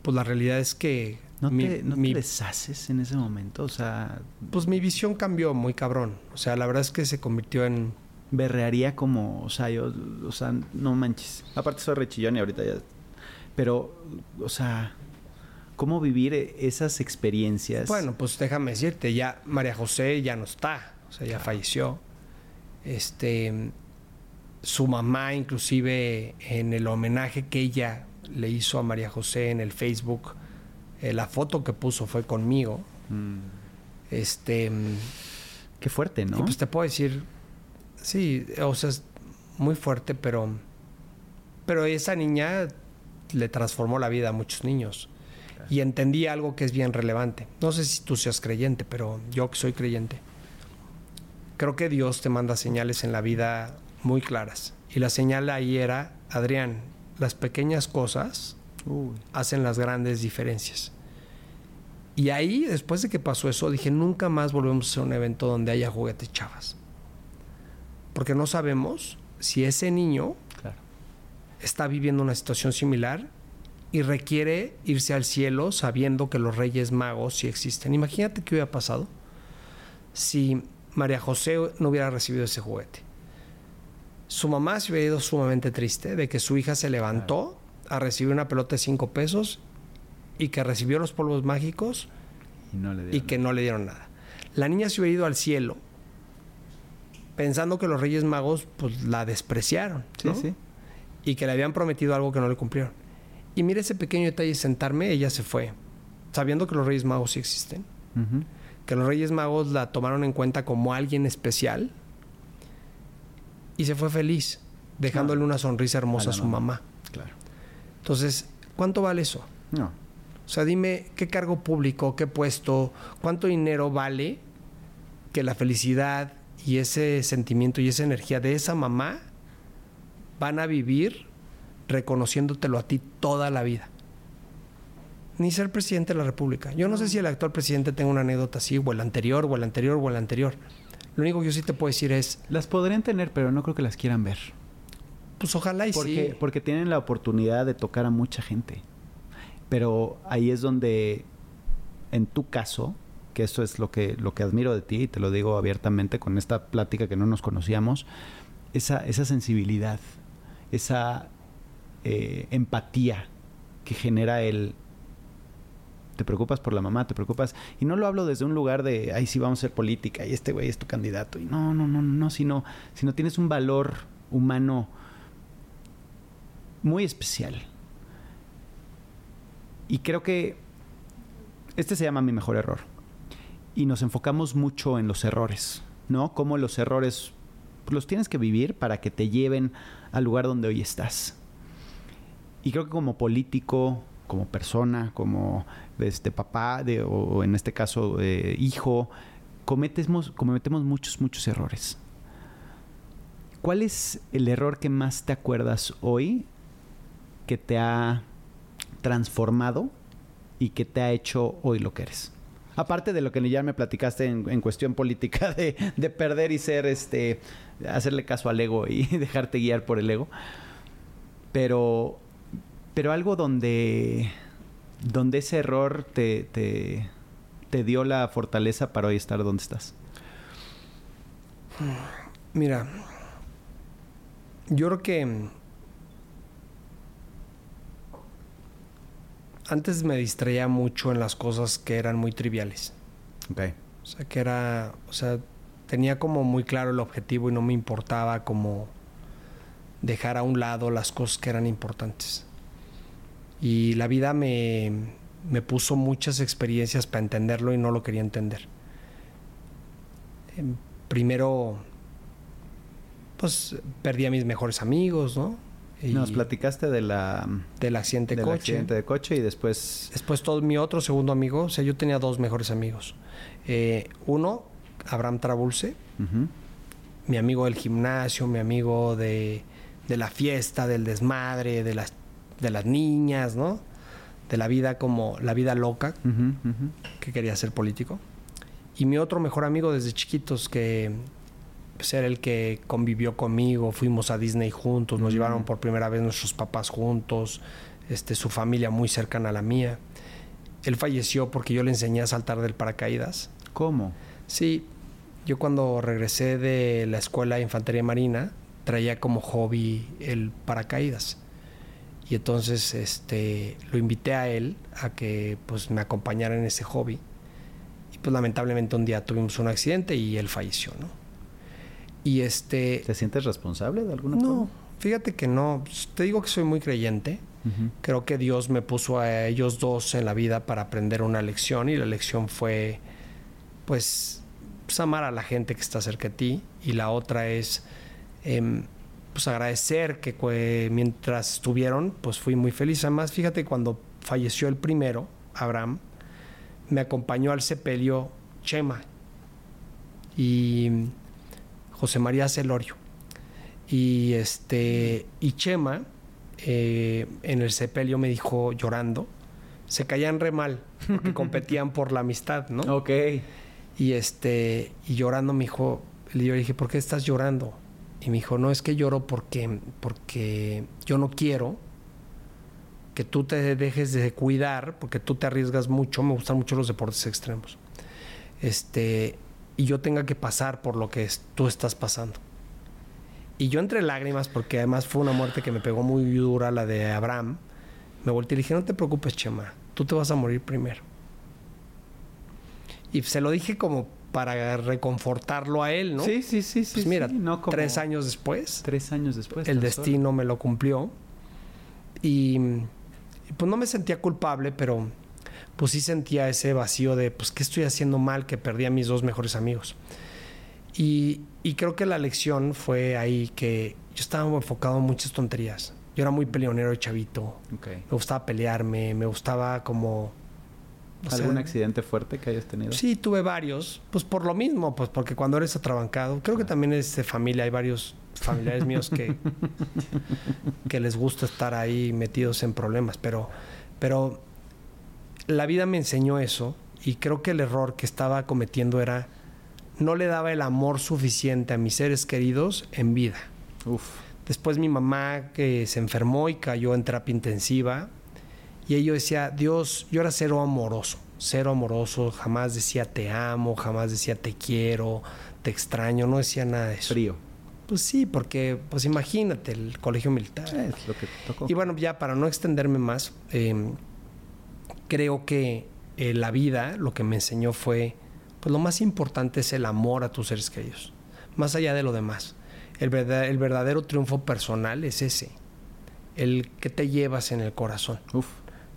pues la realidad es que ¿No, mi- te, no te deshaces en ese momento? O sea, pues mi visión cambió muy cabrón. O sea, la verdad es que se convirtió en berrearía como, o sea, yo, o sea, no manches. Aparte soy rechillón y ahorita ya... Pero, o sea, ¿cómo vivir e- esas experiencias? Bueno, pues déjame decirte, ya María José ya no está, o sea, ya falleció. Este, su mamá, inclusive en el homenaje que ella le hizo a María José en el Facebook, eh, la foto que puso fue conmigo. Mm, Este, qué fuerte, ¿no? y pues te puedo decir, sí, o sea, es muy fuerte, pero, pero esa niña le transformó la vida a muchos niños. Y entendí algo que es bien relevante. No sé si tú seas creyente, pero yo que soy creyente, creo que Dios te manda señales en la vida muy claras. Y la señal ahí era, Adrián, las pequeñas cosas Uy, hacen las grandes diferencias. Y ahí, después de que pasó eso, dije, nunca más volvemos a hacer un evento donde haya juguetes chavas. Porque no sabemos si ese niño claro. está viviendo una situación similar y requiere irse al cielo sabiendo que los reyes magos sí existen. Imagínate qué hubiera pasado si María José no hubiera recibido ese juguete. Su mamá se hubiera ido sumamente triste de que su hija se levantó a recibir una pelota de cinco pesos y que recibió los polvos mágicos Y no le y dieron que no le dieron nada. La niña se hubiera ido al cielo pensando que los Reyes Magos pues la despreciaron, ¿no? sí. Y que le habían prometido algo que no le cumplieron. Y mira ese pequeño detalle de sentarme, ella se fue, sabiendo que los Reyes Magos sí existen, que los Reyes Magos la tomaron en cuenta como alguien especial y se fue feliz, dejándole una sonrisa hermosa A su mamá. mamá. Claro. Entonces, ¿cuánto vale eso? No. O sea, dime qué cargo público, qué puesto, cuánto dinero vale que la felicidad y ese sentimiento y esa energía de esa mamá van a vivir reconociéndotelo a ti toda la vida. Ni ser presidente de la República. Yo no sé si el actual presidente tenga una anécdota así, o el anterior, o el anterior, o el anterior. Lo único que yo sí te puedo decir es, Las podrían tener, pero no creo que las quieran ver. Pues ojalá y Porque, sí. porque tienen la oportunidad de tocar a mucha gente. Pero ahí es donde, en tu caso, que esto es lo que, lo que admiro de ti, y te lo digo abiertamente con esta plática que no nos conocíamos, esa, esa sensibilidad, esa eh, empatía que genera el... Te preocupas por la mamá, te preocupas... Y no lo hablo desde un lugar de, ay, sí, vamos a hacer política y este güey es tu candidato. Y no, no, no, no, sino, sino tienes un valor humano muy especial. Y creo que este se llama mi mejor error. Y nos enfocamos mucho en los errores, ¿no? Cómo los errores pues, los tienes que vivir para que te lleven al lugar donde hoy estás. Y creo que como político, como persona, como este papá, de, o en este caso eh, hijo, cometemos, cometemos muchos, muchos errores. ¿Cuál es el error que más te acuerdas hoy que te ha transformado y que te ha hecho hoy lo que eres? Aparte de lo que ya me platicaste en, en cuestión política de, de perder y ser este hacerle caso al ego y dejarte guiar por el ego. Pero pero algo donde donde ese error te, te dio la fortaleza para hoy estar donde estás. Mira, yo creo que antes me distraía mucho en las cosas que eran muy triviales. Ok. O sea, que era, o sea, tenía como muy claro el objetivo y no me importaba como dejar a un lado las cosas que eran importantes. Y la vida me, me puso muchas experiencias para entenderlo y no lo quería entender. Em, Primero, pues perdí a mis mejores amigos, ¿no? Y Nos platicaste de la, del accidente de coche. accidente de coche y después... Después todo mi otro segundo amigo, o sea, yo tenía dos mejores amigos. Eh, uno, Abraham Trabulce, mi amigo del gimnasio, mi amigo de, de la fiesta, del desmadre, de las, de las niñas, ¿no? De la vida como la vida loca, que quería ser político. Y mi otro mejor amigo desde chiquitos, que era el que convivió conmigo, fuimos a Disney juntos, nos Mm. llevaron por primera vez nuestros papás juntos, este, su familia muy cercana a la mía. Él falleció porque yo le enseñé a saltar del paracaídas. ¿Cómo? Sí, yo cuando regresé de la escuela de infantería marina traía como hobby el paracaídas. Y entonces este lo invité a él a que pues me acompañara en ese hobby. Y pues lamentablemente un día tuvimos un accidente y él falleció, ¿no? Y este ¿Te sientes responsable de alguna no, forma? fíjate que no, te digo que soy muy creyente. Creo que Dios me puso a ellos dos en la vida para aprender una lección y la lección fue, pues, pues, amar a la gente que está cerca de ti y la otra es, em, pues, agradecer que mientras estuvieron, pues fui muy feliz. Además, fíjate, cuando falleció el primero, Abraham, me acompañó al sepelio Chema y José María Celorio. Y este y Chema eh, en el sepelio me dijo llorando, se caían re mal porque competían por la amistad, ¿no? Ok. Y este y llorando me dijo, yo le dije, ¿por qué estás llorando? Y me dijo, no, es que lloro porque porque yo no quiero que tú te dejes de cuidar, porque tú te arriesgas mucho, me gustan mucho los deportes extremos. Este, y yo tenga que pasar por lo que es- tú estás pasando. Y yo entre lágrimas, porque además fue una muerte que me pegó muy dura, la de Abraham, me volteé y dije, no te preocupes, Chema, tú te vas a morir primero. Y se lo dije como para reconfortarlo a él, ¿no? Sí, sí, sí, sí. Pues mira, sí, no como tres años después, Tres años después. el solo. destino me lo cumplió. Y, y, pues no me sentía culpable, pero pues sí sentía ese vacío de, pues, ¿qué estoy haciendo mal que perdí a mis dos mejores amigos? Y, y creo que la lección fue ahí que yo estaba enfocado en muchas tonterías. Yo era muy peleonero de chavito. Ok. Me gustaba pelearme, me gustaba como... sea, ¿Algún accidente fuerte que hayas tenido? Sí, tuve varios. Pues por lo mismo, pues porque cuando eres atrabancado, creo que también es de familia, hay varios familiares míos que, que les gusta estar ahí metidos en problemas, pero, pero la vida me enseñó eso y creo que el error que estaba cometiendo era no le daba el amor suficiente a mis seres queridos en vida. Uf. Después mi mamá que se enfermó y cayó en terapia intensiva. Y yo decía, Dios, yo era cero amoroso, cero amoroso, jamás decía te amo, jamás decía te quiero, te extraño, no decía nada de eso. Frío. Pues sí, porque, pues imagínate, el colegio militar. Es lo que tocó. Y bueno, ya para no extenderme más, eh, creo que eh, la vida lo que me enseñó fue, pues lo más importante es el amor a tus seres queridos, más allá de lo demás. El, verdad- el verdadero triunfo personal es ese, el que te llevas en el corazón, Uf.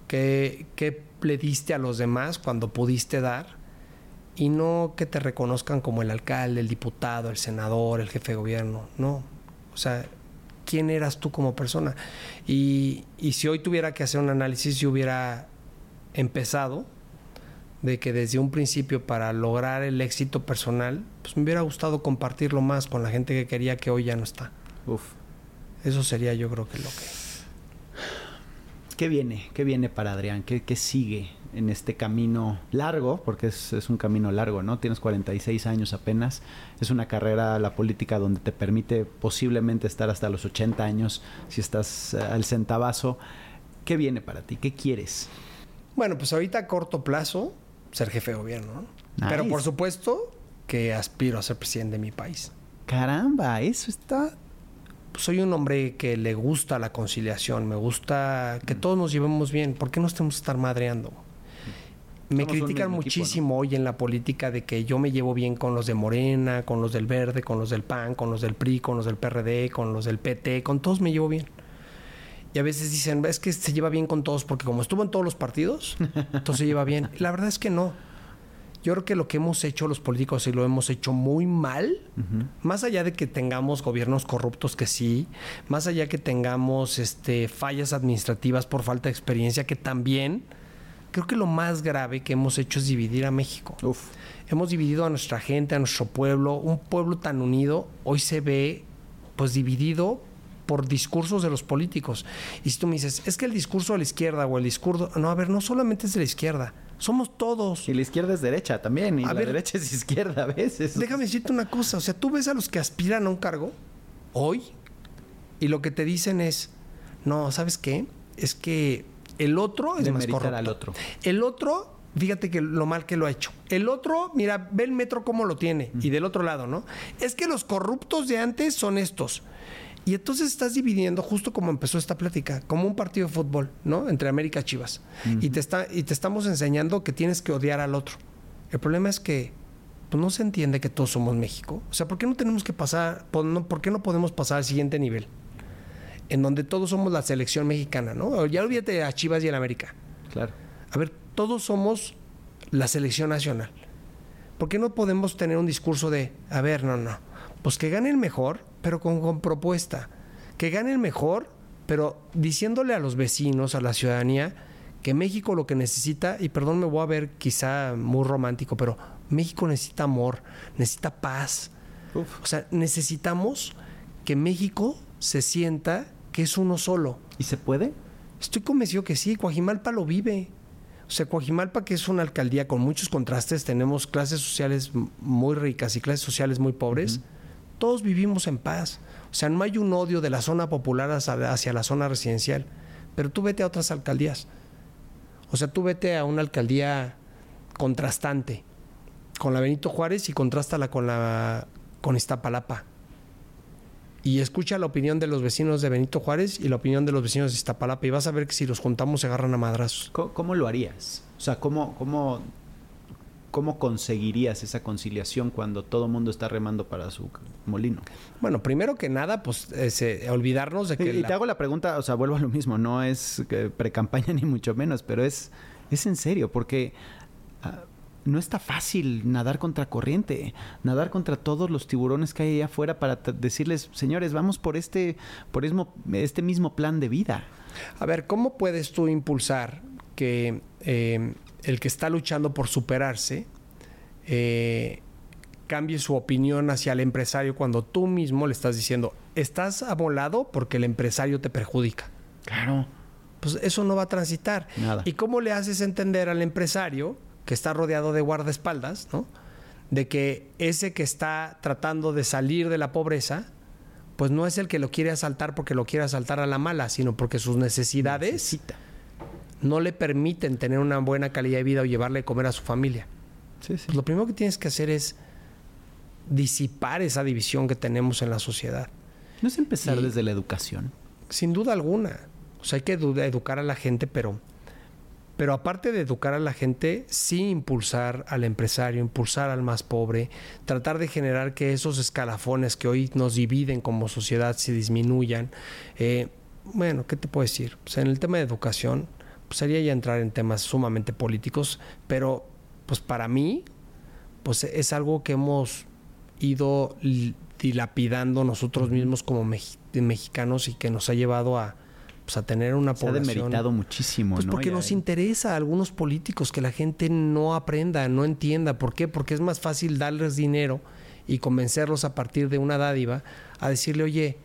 que, que le diste a los demás cuando pudiste dar y no que te reconozcan como el alcalde, el diputado, el senador, el jefe de gobierno, no. O sea, ¿quién eras tú como persona? Y, y si hoy tuviera que hacer un análisis, yo hubiera empezado de que desde un principio para lograr el éxito personal, pues me hubiera gustado compartirlo más con la gente que quería que hoy ya no está. Uf. Eso sería yo creo que lo que... ¿Qué viene? ¿Qué viene para Adrián? ¿Qué, qué sigue en este camino largo? Porque es, es un camino largo, ¿no? Tienes 46 años apenas. Es una carrera, la política, donde te permite posiblemente estar hasta los 80 años si estás eh, al centavazo. ¿Qué viene para ti? ¿Qué quieres? Bueno, pues ahorita a corto plazo, ser jefe de gobierno, ¿no? Nice. Pero por supuesto que aspiro a ser presidente de mi país. Caramba, eso está... Pues soy un hombre que le gusta la conciliación, me gusta que todos nos llevemos bien. ¿Por qué nos tenemos que estar madreando? Me Somos critican equipo, muchísimo hoy en la política de que yo me llevo bien con los de Morena, con los del Verde, con los del PAN, con los del PRI, con los del PRD, con los del PT, con todos me llevo bien. Y a veces dicen, es que se lleva bien con todos porque como estuvo en todos los partidos, entonces se lleva bien. La verdad es que no. Yo creo que lo que hemos hecho los políticos y lo hemos hecho muy mal, más allá de que tengamos gobiernos corruptos que sí, más allá que tengamos este, fallas administrativas por falta de experiencia que también, creo que lo más grave que hemos hecho es dividir a México. Uf. Hemos dividido a nuestra gente, a nuestro pueblo, un pueblo tan unido, hoy se ve pues dividido por discursos de los políticos. Y si tú me dices, es que el discurso de la izquierda o el discurso... No, a ver, no solamente es de la izquierda, somos todos. Y la izquierda es derecha también, y A la ver. derecha es izquierda a veces. Déjame decirte una cosa, o sea, tú ves a los que aspiran a un cargo hoy y lo que te dicen es, no, ¿sabes qué? Es que el otro es más corrupto. al otro. El otro, fíjate que lo mal que lo ha hecho. El otro, mira, ve el metro cómo lo tiene. Y del otro lado, ¿no? Es que los corruptos de antes son estos. Y entonces estás dividiendo, justo como empezó esta plática, como un partido de fútbol, ¿no? Entre América y Chivas. y, te está, y te estamos enseñando que tienes que odiar al otro. El problema es que pues, no se entiende que todos somos México. O sea, ¿por qué no tenemos que pasar, por, no- por qué no podemos pasar al siguiente nivel? En donde todos somos la selección mexicana, ¿no? Ya olvídate a Chivas y el América. Claro. A ver, todos somos la selección nacional. ¿Por qué no podemos tener un discurso de, a ver, no, no, pues que gane el mejor, pero con, con propuesta? Que gane el mejor, pero diciéndole a los vecinos, a la ciudadanía, que México lo que necesita, y perdón, me voy a ver quizá muy romántico, pero México necesita amor, necesita paz. Uf. O sea, necesitamos que México se sienta que es uno solo. ¿Y se puede? Estoy convencido que sí, Coajimalpa lo vive. O sea, Coajimalpa, que es una alcaldía con muchos contrastes, tenemos clases sociales muy ricas y clases sociales muy pobres, todos vivimos en paz. O sea, no hay un odio de la zona popular hacia, la zona residencial. Pero tú vete a otras alcaldías. O sea, tú vete a una alcaldía contrastante con la Benito Juárez y contrástala con la con Iztapalapa. Y escucha la opinión de los vecinos de Benito Juárez y la opinión de los vecinos de Iztapalapa y vas a ver que si los juntamos se agarran a madrazos. ¿Cómo, cómo lo harías? O sea, ¿cómo, cómo, ¿cómo conseguirías esa conciliación cuando todo el mundo está remando para su molino? Bueno, primero que nada, pues olvidarnos de que y la- te hago la pregunta, o sea, vuelvo a lo mismo, no es que pre-campaña ni mucho menos, pero es, es en serio, porque ah, no está fácil nadar contra corriente, nadar contra todos los tiburones que hay allá afuera para decirles, señores, vamos por este, por mismo, este mismo plan de vida. A ver, ¿cómo puedes tú impulsar que eh, el que está luchando por superarse eh, cambie su opinión hacia el empresario cuando tú mismo le estás diciendo, estás amolado porque el empresario te perjudica? Claro. Pues eso no va a transitar. Nada. ¿Y cómo le haces entender al empresario que está rodeado de guardaespaldas, ¿no? De que ese que está tratando de salir de la pobreza, pues no es el que lo quiere asaltar porque lo quiere asaltar a la mala, sino porque sus necesidades Necesita. No le permiten tener una buena calidad de vida o llevarle a comer a su familia. Sí, sí. Pues lo primero que tienes que hacer es disipar esa división que tenemos en la sociedad. No es empezar Y- desde la educación. Sin duda alguna. O sea, hay que edu- educar a la gente, pero, pero aparte de educar a la gente, sí impulsar al empresario, impulsar al más pobre, tratar de generar que esos escalafones que hoy nos dividen como sociedad se disminuyan. Eh, bueno, ¿qué te puedo decir? Pues en el tema de educación, pues sería ya entrar en temas sumamente políticos, pero pues para mí, pues es algo que hemos ido dilapidando nosotros mismos como mexicanos y que nos ha llevado a, pues, a tener una Se ha demeritado muchísimo, Pues ¿no? porque Ya- nos interesa a algunos políticos que la gente no aprenda, no entienda. ¿Por qué? Porque es más fácil darles dinero y convencerlos a partir de una dádiva a decirle, oye,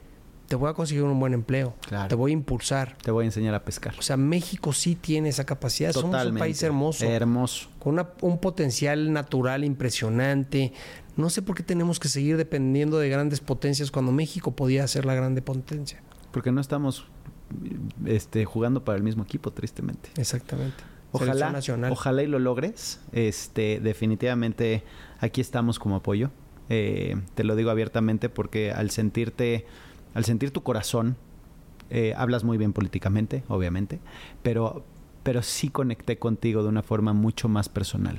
te voy a conseguir un buen empleo, Claro. te voy a impulsar. Te voy a enseñar a pescar. O sea, México sí tiene esa capacidad. Somos un país hermoso Hermoso. con una- un potencial natural impresionante. No sé por qué tenemos que seguir dependiendo de grandes potencias cuando México podía ser la grande potencia. Porque no estamos este, jugando para el mismo equipo, tristemente. Exactamente. Ojalá, nacional. ojalá y lo logres. Este, definitivamente aquí estamos como apoyo. Eh, te lo digo abiertamente porque al sentirte, al sentir tu corazón, eh, hablas muy bien políticamente, obviamente, pero, pero sí conecté contigo de una forma mucho más personal.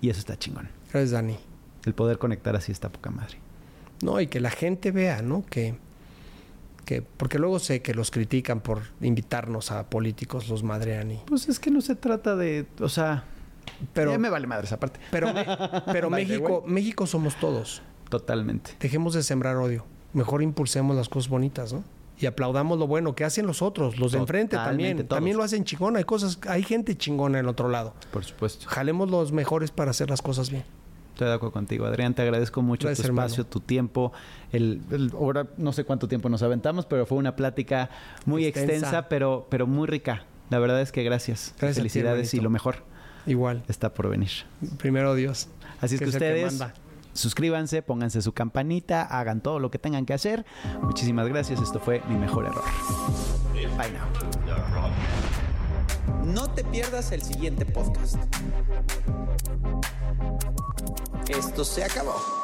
Y eso está chingón. Gracias, Dani. El poder conectar así está poca madre. No, y que la gente vea, ¿no? Que, que porque luego sé que los critican por invitarnos a políticos, los madrean y Pues es que no se trata de, o sea, Pero- Ya me vale madre esa parte. Pero, pero México. México somos todos. Totalmente. Dejemos de sembrar odio. Mejor impulsemos las cosas bonitas, ¿no? Y aplaudamos lo bueno que hacen los otros, los de enfrente también. todos. También lo hacen chingón. Hay cosas, hay gente chingona en el otro lado. Por supuesto. Jalemos los mejores para hacer las cosas bien. Estoy de acuerdo contigo, Adrián. Te agradezco mucho Gracias, tu espacio, hermano. tu tiempo. El, el- ahora no sé cuánto tiempo nos aventamos, pero fue una plática muy Extensa. extensa, pero, pero muy rica. La verdad es que gracias. Gracias ti, Felicidades y lo mejor Igual. está por venir. Primero Dios. Así es que, el ustedes manda. Suscríbanse, pónganse su campanita, hagan todo lo que tengan que hacer. Muchísimas gracias. Esto fue mi mejor error. Bye now. No te pierdas el siguiente podcast. Esto se acabó.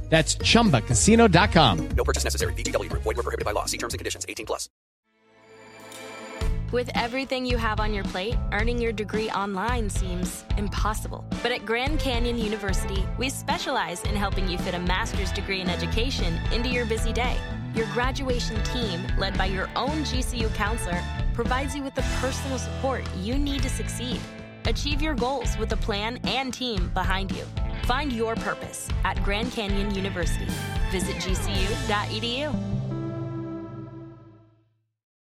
That's chumbacasino.com. No purchase necessary. VGW Group. Void were prohibited by law. See terms and conditions. 18 plus. With everything you have on your plate, earning your degree online seems impossible. But at Grand Canyon University, we specialize in helping you fit a master's degree in education into your busy day. Your graduation team, led by your own GCU counselor, provides you with the personal support you need to succeed. Achieve your goals with a plan and team behind you. Find your purpose at Grand Canyon University. Visit gcu.edu.